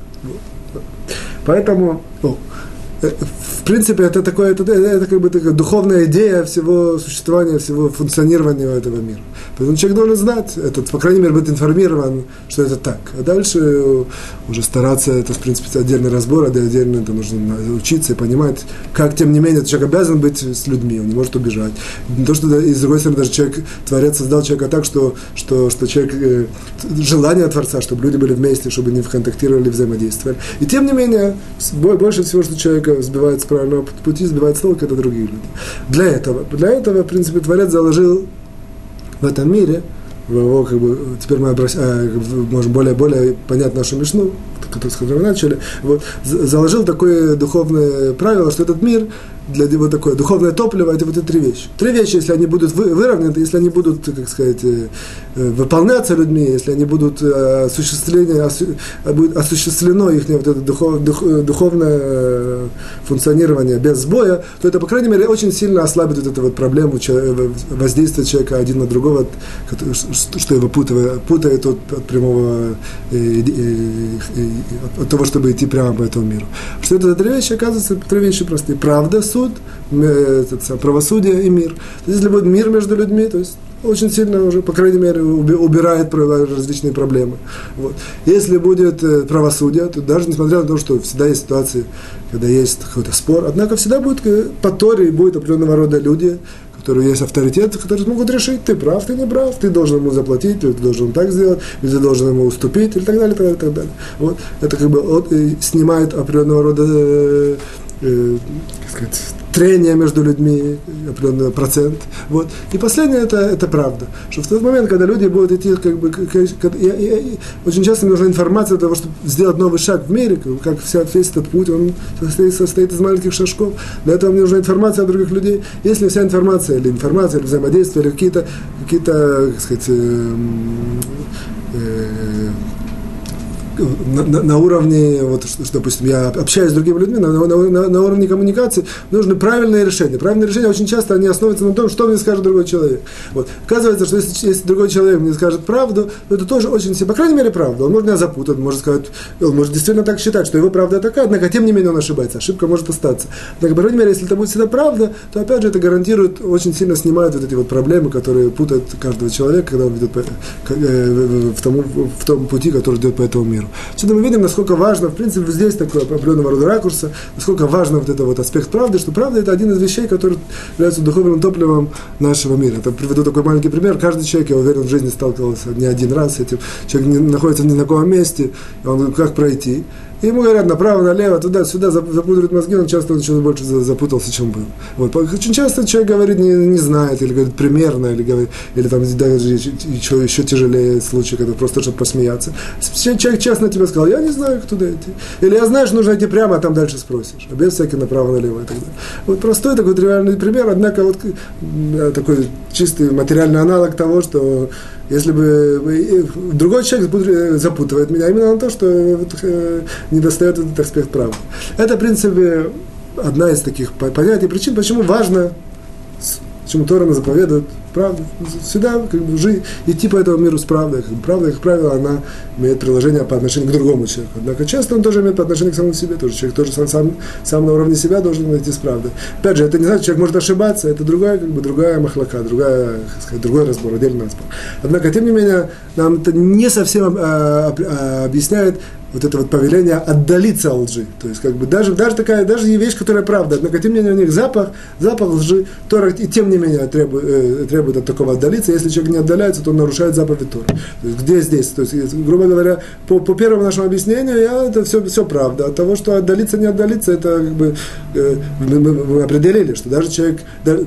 Поэтому, э, в принципе, это такое, это, это как бы такая духовная идея всего существования, всего функционирования этого мира. Поэтому человек должен знать, этот, по крайней мере, быть информирован, что это так. А дальше уже стараться, это, в принципе, отдельный разбор, отдельно это нужно учиться и понимать, как, тем не менее, человек обязан быть с людьми, он не может убежать. Не то, что, и с другой стороны, даже человек, Творец создал человека так, что, что, что человек, э, желание Творца, чтобы люди были вместе, чтобы они контактировали, взаимодействовали. И тем не менее, больше всего, что человека сбивает с правильного пути, сбивает с толка, это другие люди. Для этого, для этого, в принципе, Творец заложил в этом мире, его, как бы, теперь мы обращ, а, можем более, более понять нашу мишну, с которой мы начали, вот, заложил такое духовное правило, что этот мир для вот такое духовное топливо, это вот эти три вещи. Три вещи, если они будут вы, выровнены, если они будут, как сказать, э, э, выполняться людьми, если они будут э, осуществление, осу, будет осуществлено их вот это духов, дух, духовное функционирование без сбоя, то это, по крайней мере, очень сильно ослабит вот эту вот проблему воздействия человека один на другого, что его путает, путает от, от прямого, от того, чтобы идти прямо по этому миру. Что это за три вещи? Оказывается, три вещи простые. Правда, суд, этот, правосудие и мир. Если будет мир между людьми, то есть очень сильно уже, по крайней мере, убирает различные проблемы. Вот. Если будет э, правосудие, то даже несмотря на то, что всегда есть ситуации, когда есть какой-то спор, однако всегда будет э, по Торе будет определенного рода люди, которые есть авторитет, которые смогут решить, ты прав, ты не прав, ты должен ему заплатить, или ты должен так сделать, или ты должен ему уступить, и так далее, так далее, так далее. Вот. Это как бы от, снимает определенного рода э, сказать, трение между людьми, определенный процент. Вот. И последнее это, это правда. Что в тот момент, когда люди будут идти, как бы, как, как, я, я, очень часто нужна информация для того, чтобы сделать новый шаг в мире, как вся, весь этот путь, он состоит, состоит из маленьких шажков. Для этого мне нужна информация от других людей. Если вся информация, или информация, или взаимодействие, или какие-то, какие-то, как сказать, э, э, на, на, уровне, вот, допустим, я общаюсь с другими людьми, на, на, на, на уровне коммуникации нужны правильные решения. Правильные решения очень часто они основываются на том, что мне скажет другой человек. Вот. Оказывается, что если, если другой человек мне скажет правду, то это тоже очень, по крайней мере, правда. Он может меня запутать, может сказать, он может действительно так считать, что его правда такая, однако, тем не менее, он ошибается. Ошибка может остаться. Однако, по крайней мере, если это будет всегда правда, то, опять же, это гарантирует, очень сильно снимает вот эти вот проблемы, которые путают каждого человека, когда он ведет по, э, в, том, в том пути, который идет по этому миру. Отсюда мы видим, насколько важно, в принципе, здесь такое определенного рода ракурса, насколько важно вот это вот аспект правды, что правда это один из вещей, который является духовным топливом нашего мира. Это приведу такой маленький пример. Каждый человек, я уверен, в жизни сталкивался не один раз с этим. Человек находится в незнакомом месте, он говорит, как пройти. И ему говорят направо, налево, туда-сюда, запутывают мозги, он часто он еще больше запутался, чем был. Вот. Очень часто человек говорит, не, не знает, или говорит примерно, или, говорит, или там даже еще, еще тяжелее случай, когда просто чтобы посмеяться. Человек честно тебе сказал, я не знаю, куда идти. Или я знаю, что нужно идти прямо, а там дальше спросишь. А без всяких направо-налево и так далее. Вот простой такой реальный пример, однако вот э, такой чистый материальный аналог того, что если бы другой человек запутывает меня именно на то, что э, не достает этот аспект правды. Это, в принципе, одна из таких понятий, причин, почему важно, почему Тора заповедует правду. Всегда как бы, жить, идти по этому миру с правдой. Правда, как правило, она имеет приложение по отношению к другому человеку. Однако часто он тоже имеет по отношению к самому себе. Тоже человек тоже сам, сам, сам на уровне себя должен идти с правдой. Опять же, это не значит, человек может ошибаться, это другая, как бы, другая махлака, другая, сказать, другой разбор, отдельный разбор. Однако, тем не менее, нам это не совсем а, а, объясняет вот это вот повеление отдалиться от лжи. То есть, как бы, даже, даже такая, даже вещь, которая правда, однако, тем не менее, у них запах, запах лжи, Тора, и тем не менее, требует, э, требует от такого отдалиться. Если человек не отдаляется, то он нарушает заповедь Торы. То есть, где здесь? То есть, грубо говоря, по, по первому нашему объяснению, я, это все, все правда. От того, что отдалиться, не отдалиться, это как бы э, мы, мы, определили, что даже человек, даже,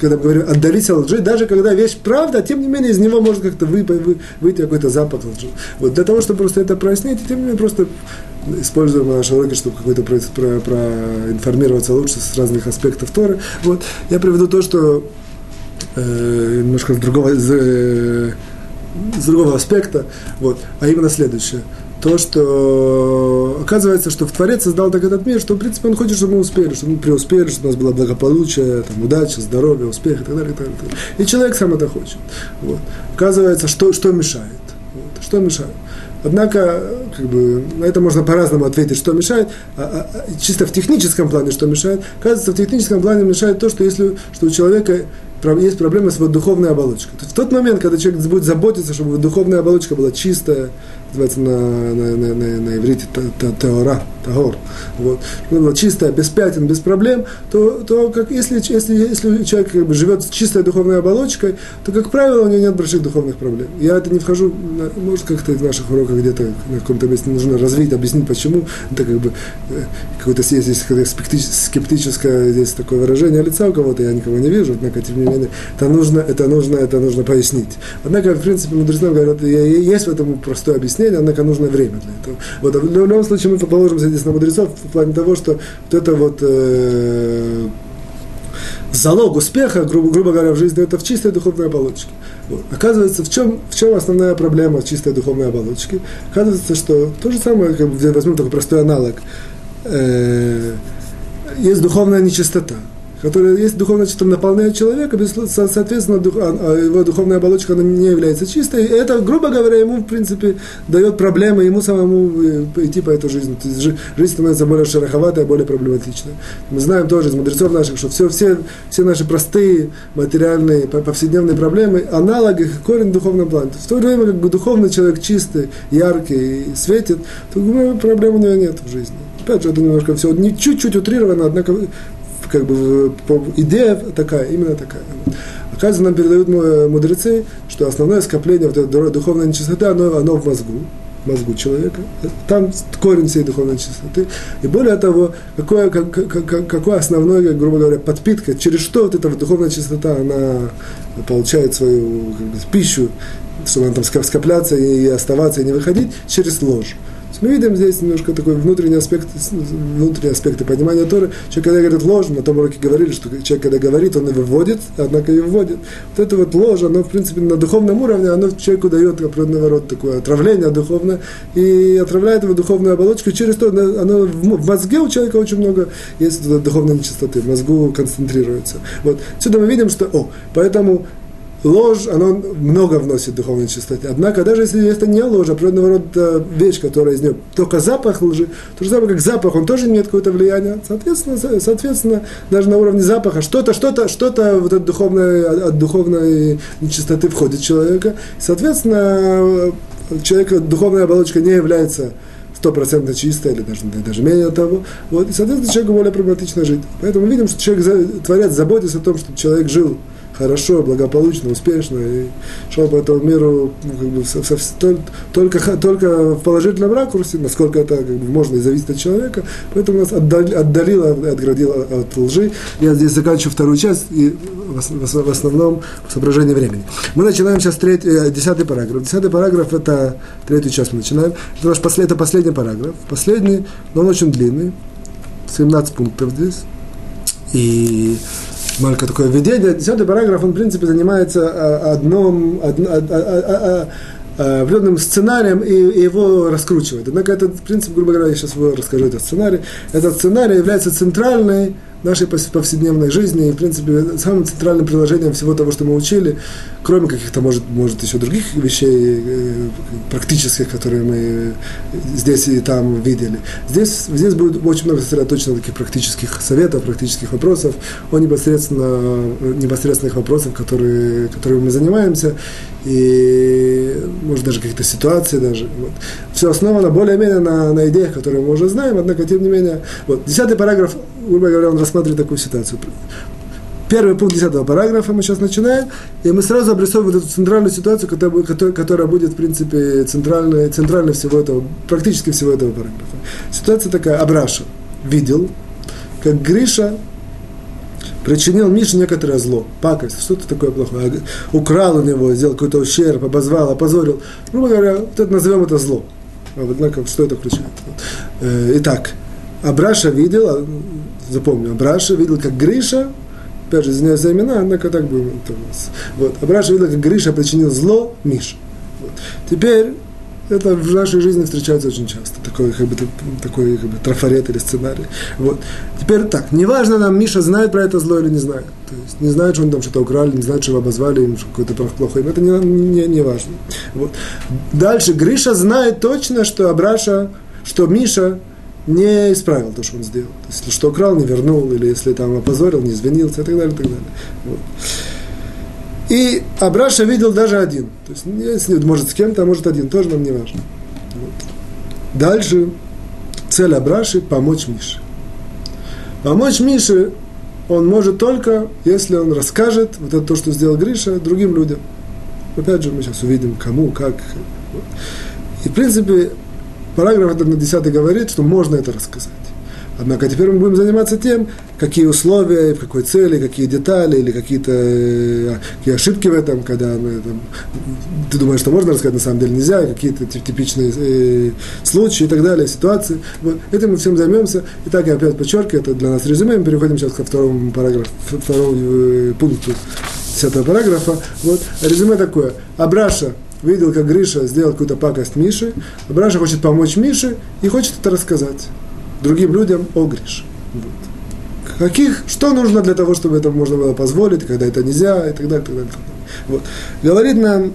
когда мы говорим отдалиться от лжи, даже когда вещь правда, тем не менее, из него может как-то вы, вы, выйти какой-то запах лжи. Вот для того, чтобы просто это прояснить, тем не менее, просто используем наши уроки, чтобы какой-то про, про, проинформироваться лучше с разных аспектов Торы. Вот. Я приведу то, что э, немножко с другого, с, э, с другого аспекта, вот, а именно следующее. То, что оказывается, что в Творец создал так этот мир, что, в принципе, он хочет, чтобы мы успели, чтобы мы преуспели, чтобы у нас было благополучие, там, удача, здоровье, успех и так далее. И, так далее. и человек сам это хочет. Вот. Оказывается, что, что мешает? Вот. Что мешает? Однако, как бы, на это можно по-разному ответить, что мешает. А, а, а, чисто в техническом плане, что мешает. Кажется, в техническом плане мешает то, что если что у человека есть проблема с его духовной оболочкой. То есть в тот момент, когда человек будет заботиться, чтобы его духовная оболочка была чистая, называется на, на, на, на, на иврите теора, тагор, вот, было чистое, без пятен, без проблем, то, то как, если, если, если человек как бы, живет с чистой духовной оболочкой, то, как правило, у него нет больших духовных проблем. Я это не вхожу, может, как-то в наших уроках где-то на каком-то месте нужно развить, объяснить, почему. Это как бы э, какое-то есть здесь скептическое здесь такое выражение лица у кого-то, я никого не вижу, однако, тем не менее, это нужно, это нужно, это нужно пояснить. Однако, в принципе, мудрецы говорят, есть в этом простое объяснение, однако нужно время для этого. Вот, в любом случае мы положимся здесь на мудрецов в плане того, что вот это вот э, залог успеха, грубо, грубо говоря, в жизни, это в чистой духовной оболочке. Вот. Оказывается, в чем, в чем основная проблема чистой духовной оболочки? Оказывается, что то же самое, как возьмем такой простой аналог, э, есть духовная нечистота которая есть духовная чистота, наполняет человека, соответственно, а, а его духовная оболочка она не является чистой. И это, грубо говоря, ему, в принципе, дает проблемы ему самому э, идти по этой жизни. То есть жизнь становится более шероховатой, более проблематичной. Мы знаем тоже из мудрецов наших, что все, все, все наши простые материальные, повседневные проблемы, аналоги, корень в духовном плане. В то время, как бы духовный человек чистый, яркий светит, то проблем у него нет в жизни. Опять же, это немножко все чуть-чуть утрировано, однако как бы идея такая, именно такая. Оказывается, нам передают мудрецы, что основное скопление вот этой духовной нечистоты, оно, оно в мозгу, мозгу человека. Там корень всей духовной чистоты. И более того, какое, как, как, какое основное, грубо говоря, подпитка, через что вот эта духовная чистота, она получает свою как бы, пищу, чтобы она там скопляться и оставаться, и не выходить, через ложь мы видим здесь немножко такой внутренний аспект, внутренние аспекты понимания Торы. Человек, когда говорит ложь, на том уроке говорили, что человек, когда говорит, он и выводит, однако и вводит. Вот это вот ложь, оно, в принципе, на духовном уровне, оно человеку дает определенного рода такое отравление духовное, и отравляет его духовную оболочку. Через то, оно в мозге у человека очень много есть духовной нечистоты, в мозгу концентрируется. Вот. Отсюда мы видим, что, о, поэтому ложь, она много вносит духовной чистоты. Однако, даже если это не ложь, а определенного рода вещь, которая из нее только запах лжи, то же самое, как запах, он тоже имеет какое-то влияние. Соответственно, соответственно даже на уровне запаха что-то, что-то, что-то вот от духовной, от духовной нечистоты входит в человека. Соответственно, человека духовная оболочка не является стопроцентно чистая, или даже, даже менее того. Вот, и, соответственно, человеку более проблематично жить. Поэтому мы видим, что человек, творец заботится о том, чтобы человек жил хорошо, благополучно, успешно и шел по этому миру ну, как бы, со, со, только, только в положительном ракурсе, насколько это как бы, можно и зависит от человека, поэтому нас отдалило, отградило от лжи. Я здесь заканчиваю вторую часть и в основном соображение времени. Мы начинаем сейчас третий, э, десятый параграф. Десятый параграф это третью часть мы начинаем. Это наш послед, это последний параграф. Последний, но он очень длинный. 17 пунктов здесь. И маленькое такое введение. Десятый параграф, он, в принципе, занимается а, одном, одно, а, а, а, определенным сценарием и, и его раскручивает. Однако этот принцип, грубо говоря, я сейчас расскажу, этот сценарий. Этот сценарий является центральной нашей повседневной жизни и, в принципе, самым центральным приложением всего того, что мы учили, кроме каких-то, может, может еще других вещей э, практических, которые мы здесь и там видели. Здесь, здесь будет очень много сосредоточено таких практических советов, практических вопросов, о непосредственно, непосредственных вопросах, которые, которыми мы занимаемся, и, может, даже каких-то ситуаций даже. Вот. Все основано более-менее на, на идеях, которые мы уже знаем, однако, тем не менее, вот, десятый параграф, грубо говоря, он рассматривает такую ситуацию. Первый пункт десятого параграфа мы сейчас начинаем, и мы сразу обрисовываем вот эту центральную ситуацию, которая, которая будет, в принципе, центральной, центральной всего этого, практически всего этого параграфа. Ситуация такая, Абраша видел, как Гриша причинил Мише некоторое зло, пакость, что-то такое плохое, украл у него, сделал какой-то ущерб, обозвал, опозорил. Грубо говоря, вот это назовем это зло. Однако, что это включает? Э, итак, Абраша видел, а, запомню, Абраша видел, как Гриша, опять же, извиняюсь за имена, однако так будем. Вот, Абраша видел, как Гриша причинил зло Мише. Вот. Теперь это в нашей жизни встречается очень часто, такой, как бы, такой как бы, трафарет или сценарий. Вот. Теперь так, неважно нам, Миша знает про это зло или не знает. То есть не знает, что он там что-то украли, не знает, что его обозвали, им какой-то плохой. Это не, не, не важно. Вот. Дальше, Гриша знает точно, что Абраша, что Миша не исправил то, что он сделал. То есть, что украл, не вернул, или если там опозорил, не извинился, и так далее, и так далее. Вот. И Абраша видел даже один. То есть, может с кем-то, а может один, тоже нам не важно. Вот. Дальше цель Абраши – помочь Мише. Помочь Мише он может только, если он расскажет вот это то, что сделал Гриша, другим людям. Опять же, мы сейчас увидим, кому, как. И, в принципе, параграф этот на 10 говорит, что можно это рассказать. Однако теперь мы будем заниматься тем, какие условия, в какой цели, какие детали или какие-то э, какие ошибки в этом, когда мы, там, ты думаешь, что можно рассказать, на самом деле нельзя, какие-то типичные э, случаи и так далее, ситуации. Вот, этим мы всем займемся. Итак, я опять подчеркиваю, это для нас резюме, мы переходим сейчас ко второму параграфу, второму э, пункту 10 параграфа. Вот, резюме такое. Абраша видел, как Гриша сделал какую-то пакость Мише, Абраша хочет помочь Мише и хочет это рассказать другим людям о Грише. Вот. Каких, что нужно для того, чтобы это можно было позволить, когда это нельзя, и так далее, и так далее. Вот. Говорит нам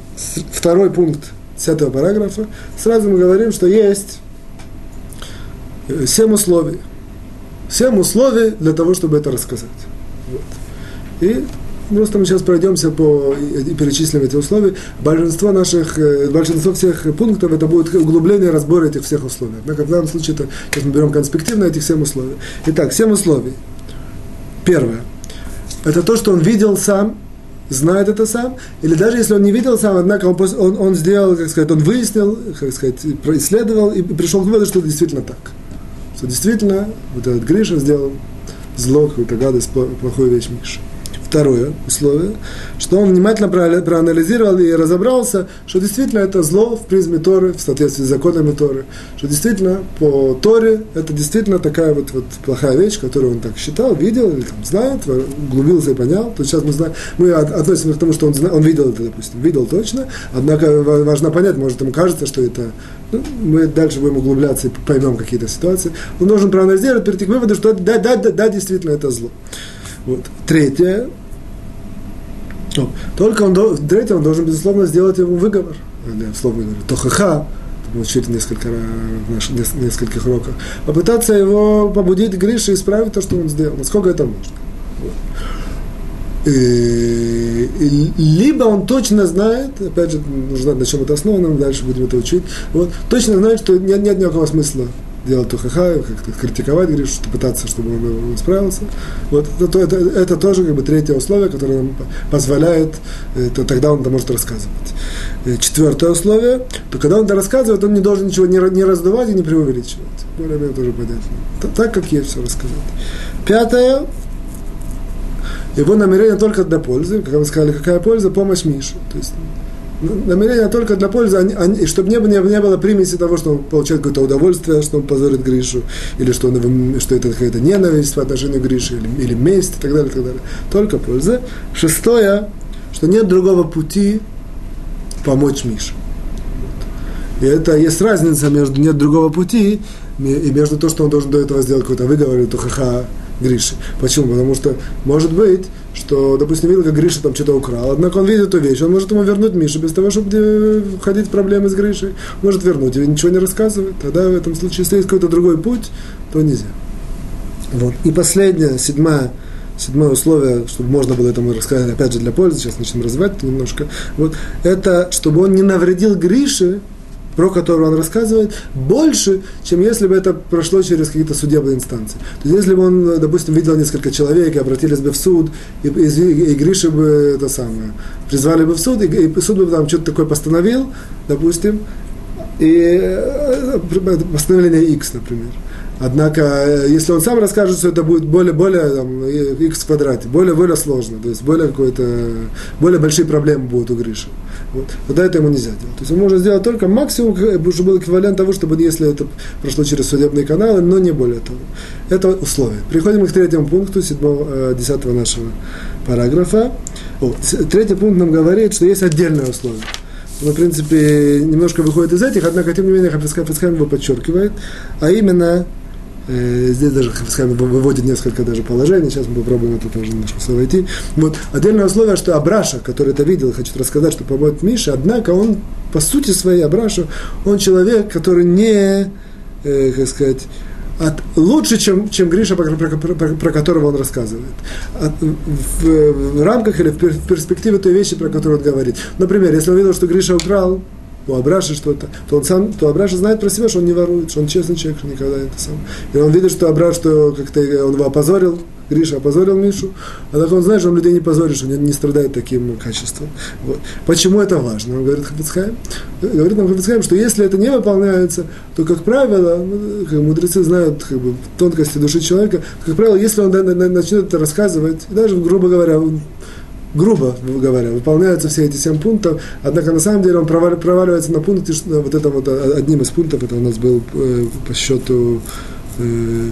второй пункт 10 параграфа, сразу мы говорим, что есть э, семь условий. Семь условий для того, чтобы это рассказать. Вот. И Просто мы сейчас пройдемся по и перечислим эти условия. Большинство наших, э, большинство всех пунктов это будет углубление разбора этих всех условий. Однако в данном случае это, сейчас мы берем конспективно этих семь условий. Итак, семь условий. Первое. Это то, что он видел сам, знает это сам, или даже если он не видел сам, однако он, он, он сделал, как сказать, он выяснил, как сказать, исследовал и пришел к выводу, что это действительно так. Что действительно вот этот Гриша сделал зло, какую-то гадость, плохую вещь Миша. Второе условие, что он внимательно проанализировал и разобрался, что действительно это зло в призме Торы, в соответствии с законами Торы, что действительно по Торе это действительно такая вот, вот плохая вещь, которую он так считал, видел или там знает, углубился и понял. То сейчас мы знаем, мы относимся к тому, что он, он видел это, допустим, видел точно, однако важно понять, может ему кажется, что это ну, мы дальше будем углубляться и поймем какие-то ситуации. Он должен проанализировать, прийти к выводу, что да, да, да, да, действительно это зло. Вот. Третье. Ну, только он, третье, он должен, безусловно, сделать ему выговор. Словно говорю, тохаха, мы учили несколько, в наших, нескольких уроках, попытаться его побудить Гриша и исправить то, что он сделал, насколько это можно. И, и, либо он точно знает, опять же, нужно на чем это основано, мы дальше будем это учить, вот, точно знает, что нет, нет никакого смысла делать тухаха, как-то критиковать Гришу, что пытаться, чтобы он справился. Вот это, это, это тоже как бы третье условие, которое нам позволяет, это, тогда он это может рассказывать. И четвертое условие, то когда он это рассказывает, он не должен ничего не, не раздувать и не преувеличивать. Более-менее тоже понятно. Так, как есть все рассказать. Пятое, его намерение только для пользы, как мы сказали, какая польза, помощь Мише. То есть намерение только для пользы, они, они, чтобы не, не, не было примеси того, что он получает какое-то удовольствие, что он позорит Гришу, или что, он, что это какая-то ненависть по отношению к Грише, или, или месть, и так далее, и так далее. Только польза. Шестое, что нет другого пути помочь Мише. И это есть разница между нет другого пути и между то, что он должен до этого сделать какой-то выговор, или тухаха Гриши. Почему? Потому что может быть, что, допустим, видел, как Гриша там что-то украл, однако он видит эту вещь, он может ему вернуть Мишу без того, чтобы входить в проблемы с Гришей. Может вернуть и ничего не рассказывает. Тогда в этом случае, если есть какой-то другой путь, то нельзя. Вот. И последнее, седьмое, седьмое условие, чтобы можно было этому рассказать, опять же, для пользы, сейчас начнем развивать немножко, вот, это чтобы он не навредил Грише, про которую он рассказывает, больше, чем если бы это прошло через какие-то судебные инстанции. То есть, если бы он, допустим, видел несколько человек и обратились бы в суд, и, и, и Гриша бы это самое, призвали бы в суд, и, и суд бы там что-то такое постановил, допустим, и э, постановление X, например. Однако, э, если он сам расскажет, что это будет более, более там, x в квадрате, более, более сложно, то есть более какой-то, более большие проблемы будут у Гриши. Вот. Тогда это ему нельзя делать. То есть он может сделать только максимум, чтобы был эквивалент того, чтобы если это прошло через судебные каналы, но не более того. Это условие. Приходим к третьему пункту, седьмого, э, десятого нашего параграфа. О, третий пункт нам говорит, что есть отдельное условие. Он, в принципе, немножко выходит из этих, однако, тем не менее, Хафицхайм его подчеркивает, а именно Э, здесь даже Хафицхайм выводит несколько даже положений, сейчас мы попробуем это тоже немножко войти. Вот. Отдельное условие, что Абраша, который это видел, хочет рассказать, что поможет Мише, однако он, по сути своей, Абраша, он человек, который не, э, как сказать, от, лучше, чем, чем Гриша, про, про, про, про которого он рассказывает. От, в, в рамках или в перспективе той вещи, про которую он говорит. Например, если он видел, что Гриша украл, у Абраша что-то, то он сам, то Абраша знает про себя, что он не ворует, что он честный человек, что никогда это сам. И он видит, что Абраш, что как-то он его опозорил, Гриша опозорил Мишу, а так он знает, что он людей не позорит, что он не страдает таким качеством. Вот. Почему это важно? Он говорит Хафицхайм, говорит нам Хафицхайм, что если это не выполняется, то, как правило, как мудрецы знают как бы, тонкости души человека, как правило, если он начнет это рассказывать, даже, грубо говоря, грубо говоря, выполняются все эти семь пунктов, однако на самом деле он проваливается на пункте, вот это вот одним из пунктов, это у нас был э, по счету э,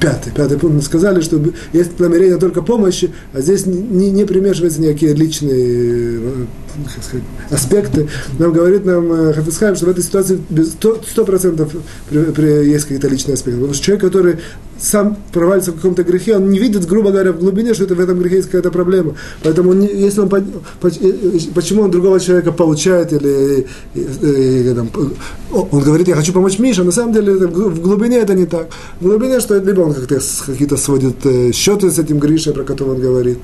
пятый. Пятый пункт мы сказали, что есть намерение только помощи, а здесь не, не примешиваются никакие личные э, сказать, аспекты. Нам говорит нам э, Хафицхайм, что в этой ситуации сто процентов есть какие-то личные аспекты. Потому что человек, который сам провалится в каком-то грехе, он не видит, грубо говоря, в глубине, что это в этом грехе есть какая-то проблема. Поэтому он если он, почему он другого человека получает или, или там, он говорит, я хочу помочь Мише, на самом деле в глубине это не так. В глубине, что либо он как-то какие-то сводит э, счеты с этим Гришей, про которого он говорит,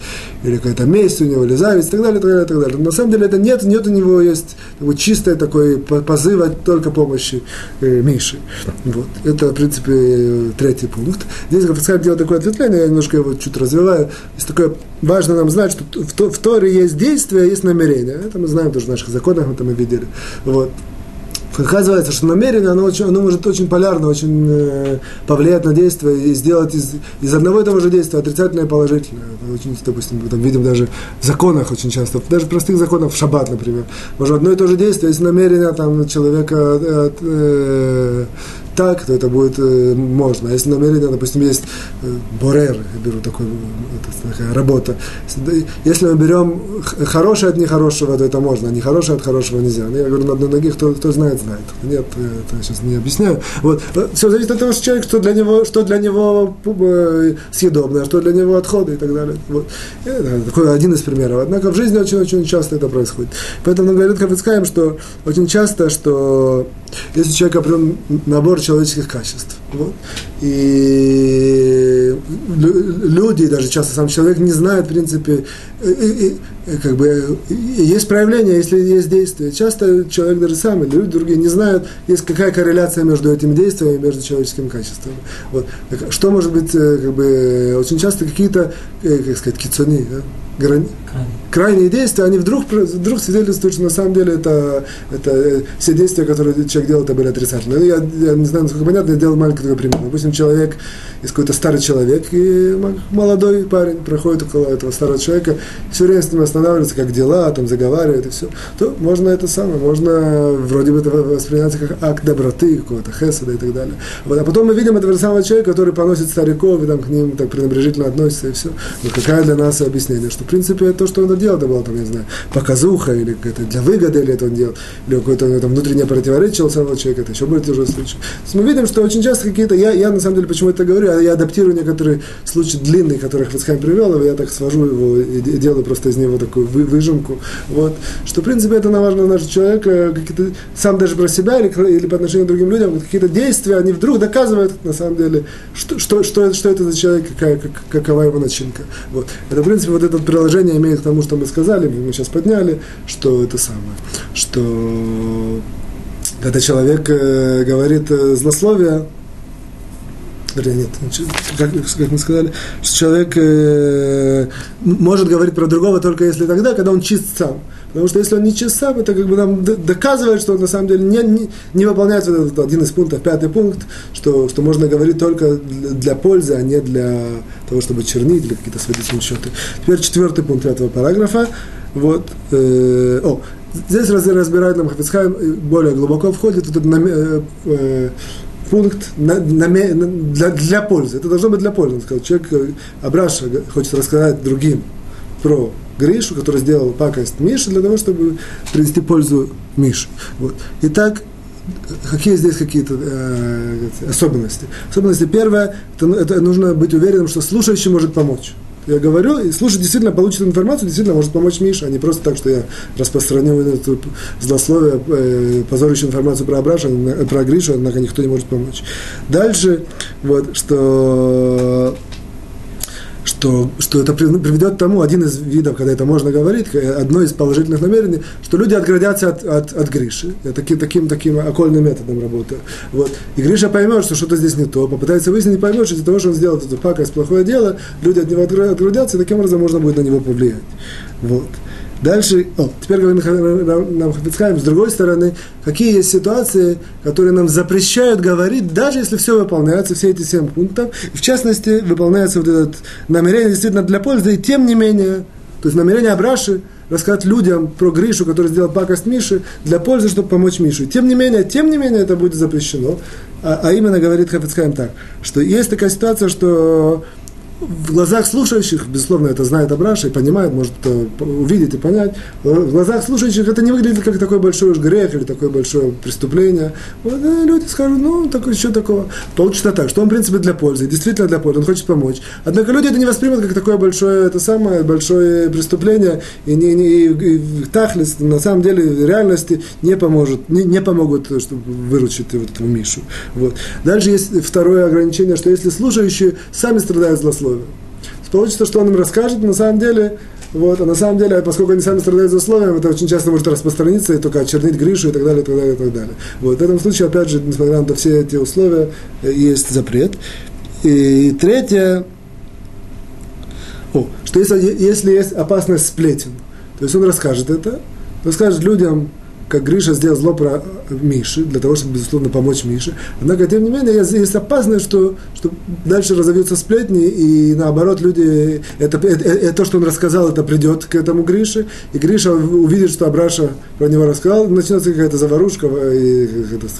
или какая-то месть у него, или зависть, и так далее, и так далее, и так далее. На самом деле это нет, нет у него есть такой чистый такой позыв только помощи э, Миши. Вот. Это, в принципе, третий пункт. Здесь Рафицхайм делает такое ответвление, я немножко его чуть развиваю. Есть такое, важно нам знать, что в, в Торе есть действие, есть намерение. Это мы знаем тоже в наших законах, это мы видели. Вот. Оказывается, что намерение, оно, очень, оно может очень полярно, очень э, повлиять на действие и сделать из, из одного и того же действия отрицательное и положительное. Очень, допустим, мы там видим даже в законах очень часто, даже в простых законах, в шаббат, например. Может, одно и то же действие, если намерение там, человека э, э, так, то это будет э, можно. А если намерение, допустим, есть э, борер, я беру такой, это такая работа. Если мы берем хорошее от нехорошего, то это можно, а нехорошее от хорошего нельзя. Ну, я говорю на одной ноге, кто, кто знает, знает. Нет, это сейчас не объясняю. Вот. Все зависит от того, что человек, что для него, что для него э, съедобное, что для него отходы и так далее. Вот. Это такой один из примеров. Однако в жизни очень-очень часто это происходит. Поэтому говорит Хафицкаем, что очень часто, что если человек определен набор человеческих качеств. Вот. И люди, даже часто сам человек, не знают, в принципе, и, и, и, как бы, есть проявление, если есть действие. Часто человек даже сам, или люди другие, не знают, есть какая корреляция между этими действиями и между человеческими качествами. Вот. Что может быть, э, как бы, очень часто какие-то, э, как сказать, кицуни, да? Грани... крайние действия, они вдруг, вдруг свидетельствуют, что на самом деле это, это э, все действия, которые человек делал, это были отрицательные. Я, я не знаю, насколько понятно, я делал маленький такой пример. Допустим, человек, есть какой-то старый человек, и молодой парень проходит около этого старого человека, все время с ним останавливается, как дела, там заговаривает и все, то можно это самое, можно вроде бы это восприниматься как акт доброты, какого-то хесада и так далее. Вот, а потом мы видим этого самого человека, который поносит стариков и там к ним так пренебрежительно относится и все. Вот какая для нас объяснение, что в принципе то, что он делал, это было там, не знаю, показуха или какая-то для выгоды или это он делал, или какое-то там внутреннее противоречие у самого человека, это еще более тяжелый случай. То есть мы видим, что очень часто какие-то, я, я на самом деле почему это говорю, я, адаптирую некоторые случаи длинные, которых Вицхайм привел, и я так свожу его и делаю просто из него такую вы, выжимку. Вот. Что, в принципе, это на важно наш человек, какие-то, сам даже про себя или, или по отношению к другим людям, какие-то действия, они вдруг доказывают, на самом деле, что, что, что, что это за человек, какая, как, какова его начинка. Вот. Это, в принципе, вот это приложение имеет к тому, что мы сказали, мы сейчас подняли, что это самое, что когда человек э, говорит э, злословие, вернее, нет, как, как мы сказали, что человек э, может говорить про другого только если тогда, когда он чист сам. Потому что если он не чист сам, это как бы нам доказывает, что он на самом деле не, не, не выполняет вот этот один из пунктов, пятый пункт, что, что можно говорить только для, пользы, а не для того, чтобы чернить или какие-то сводительные счеты. Теперь четвертый пункт этого параграфа. Вот, э, о, здесь разбирает нам Хафицхайм, более глубоко входит вот этот э, э, пункт на, на, для, для пользы. Это должно быть для пользы. Он сказал, человек, э, Абраша хочет рассказать другим про Гришу, который сделал пакость Мише, для того, чтобы принести пользу Мише. Вот. Итак, какие здесь какие-то э, особенности? Особенности первая, это, это нужно быть уверенным, что слушающий может помочь я говорю, и слушать действительно получит информацию, действительно может помочь Миша, а не просто так, что я распространю это злословие, э, позорящую информацию про Абраша, про Гришу, однако никто не может помочь. Дальше, вот, что что, что это приведет к тому, один из видов, когда это можно говорить, одно из положительных намерений, что люди отградятся от, от, от Гриши. Я таки, таким, таким окольным методом работаю. Вот. И Гриша поймет, что что-то здесь не то, попытается выяснить, поймет, что из-за того, что он сделал эту пакость, плохое дело, люди от него отградятся, и таким образом можно будет на него повлиять. Вот. Дальше, о, теперь говорим нам Хафицхайм, с другой стороны, какие есть ситуации, которые нам запрещают говорить, даже если все выполняется, все эти семь пунктов, в частности, выполняется вот это намерение действительно для пользы, и тем не менее, то есть намерение Абраши рассказать людям про Гришу, который сделал пакость Миши, для пользы, чтобы помочь Мише. Тем не менее, тем не менее, это будет запрещено. А, а именно говорит Хафицхайм так, что есть такая ситуация, что в глазах слушающих, безусловно, это знает Абраша и понимает, может увидеть и понять, в глазах слушающих это не выглядит как такой большой уж грех или такое большое преступление. Вот, э, люди скажут, ну, такое, что такого. Получится так, что он, в принципе, для пользы, действительно для пользы, он хочет помочь. Однако люди это не воспримут как такое большое, это самое большое преступление, и, не, не, и, и Тахлис, на самом деле, в реальности не поможет, не, не помогут, чтобы выручить вот этого Мишу. Вот. Дальше есть второе ограничение, что если слушающие сами страдают злословием, условия. Получится, что он им расскажет, на самом деле, вот, а на самом деле, поскольку они сами страдают за условием, это очень часто может распространиться и только очернить Гришу и так далее, и так далее, и так далее. Вот, в этом случае, опять же, несмотря на все эти условия, э, есть запрет. И третье, о, что если, если есть опасность сплетен, то есть он расскажет это, расскажет людям, как Гриша сделал зло про Миши, для того, чтобы, безусловно, помочь Мише. Однако, тем не менее, есть опасность, что, что дальше разовьются сплетни, и наоборот, люди, это, это, это, то, что он рассказал, это придет к этому Грише, и Гриша увидит, что Абраша про него рассказал, начнется какая-то заварушка, и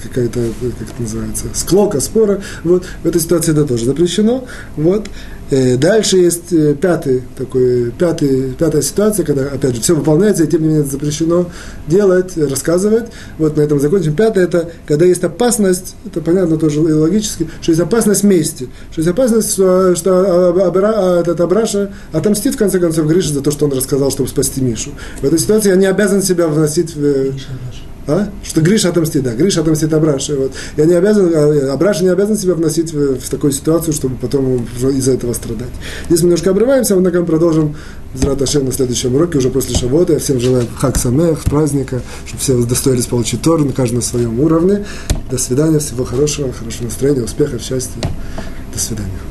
какая-то, как это называется, склока, спора. Вот, в этой ситуации это тоже запрещено. Вот. Э, дальше есть э, пятый, такой, пятый, пятая ситуация, когда, опять же, все выполняется, и тем не менее это запрещено делать, рассказывать. Вот на этом закончим. Пятое – это когда есть опасность, это понятно тоже и логически, что есть опасность мести, что есть опасность, что, что Абра, а, этот Абраша отомстит, в конце концов, Грише за то, что он рассказал, чтобы спасти Мишу. В этой ситуации я не обязан себя вносить в... А? Что Гриша отомстит, да, Гриша отомстит Абраше. Вот. Я не обязан, а, Абраша не обязан себя вносить в, в такую ситуацию, чтобы потом из-за этого страдать. Здесь мы немножко обрываемся, мы продолжим Зраташем на следующем уроке, уже после Шавота. Я всем желаю хак самех, праздника, чтобы все достоились получить Тору, на каждом своем уровне. До свидания, всего хорошего, хорошего настроения, успехов, счастья. До свидания.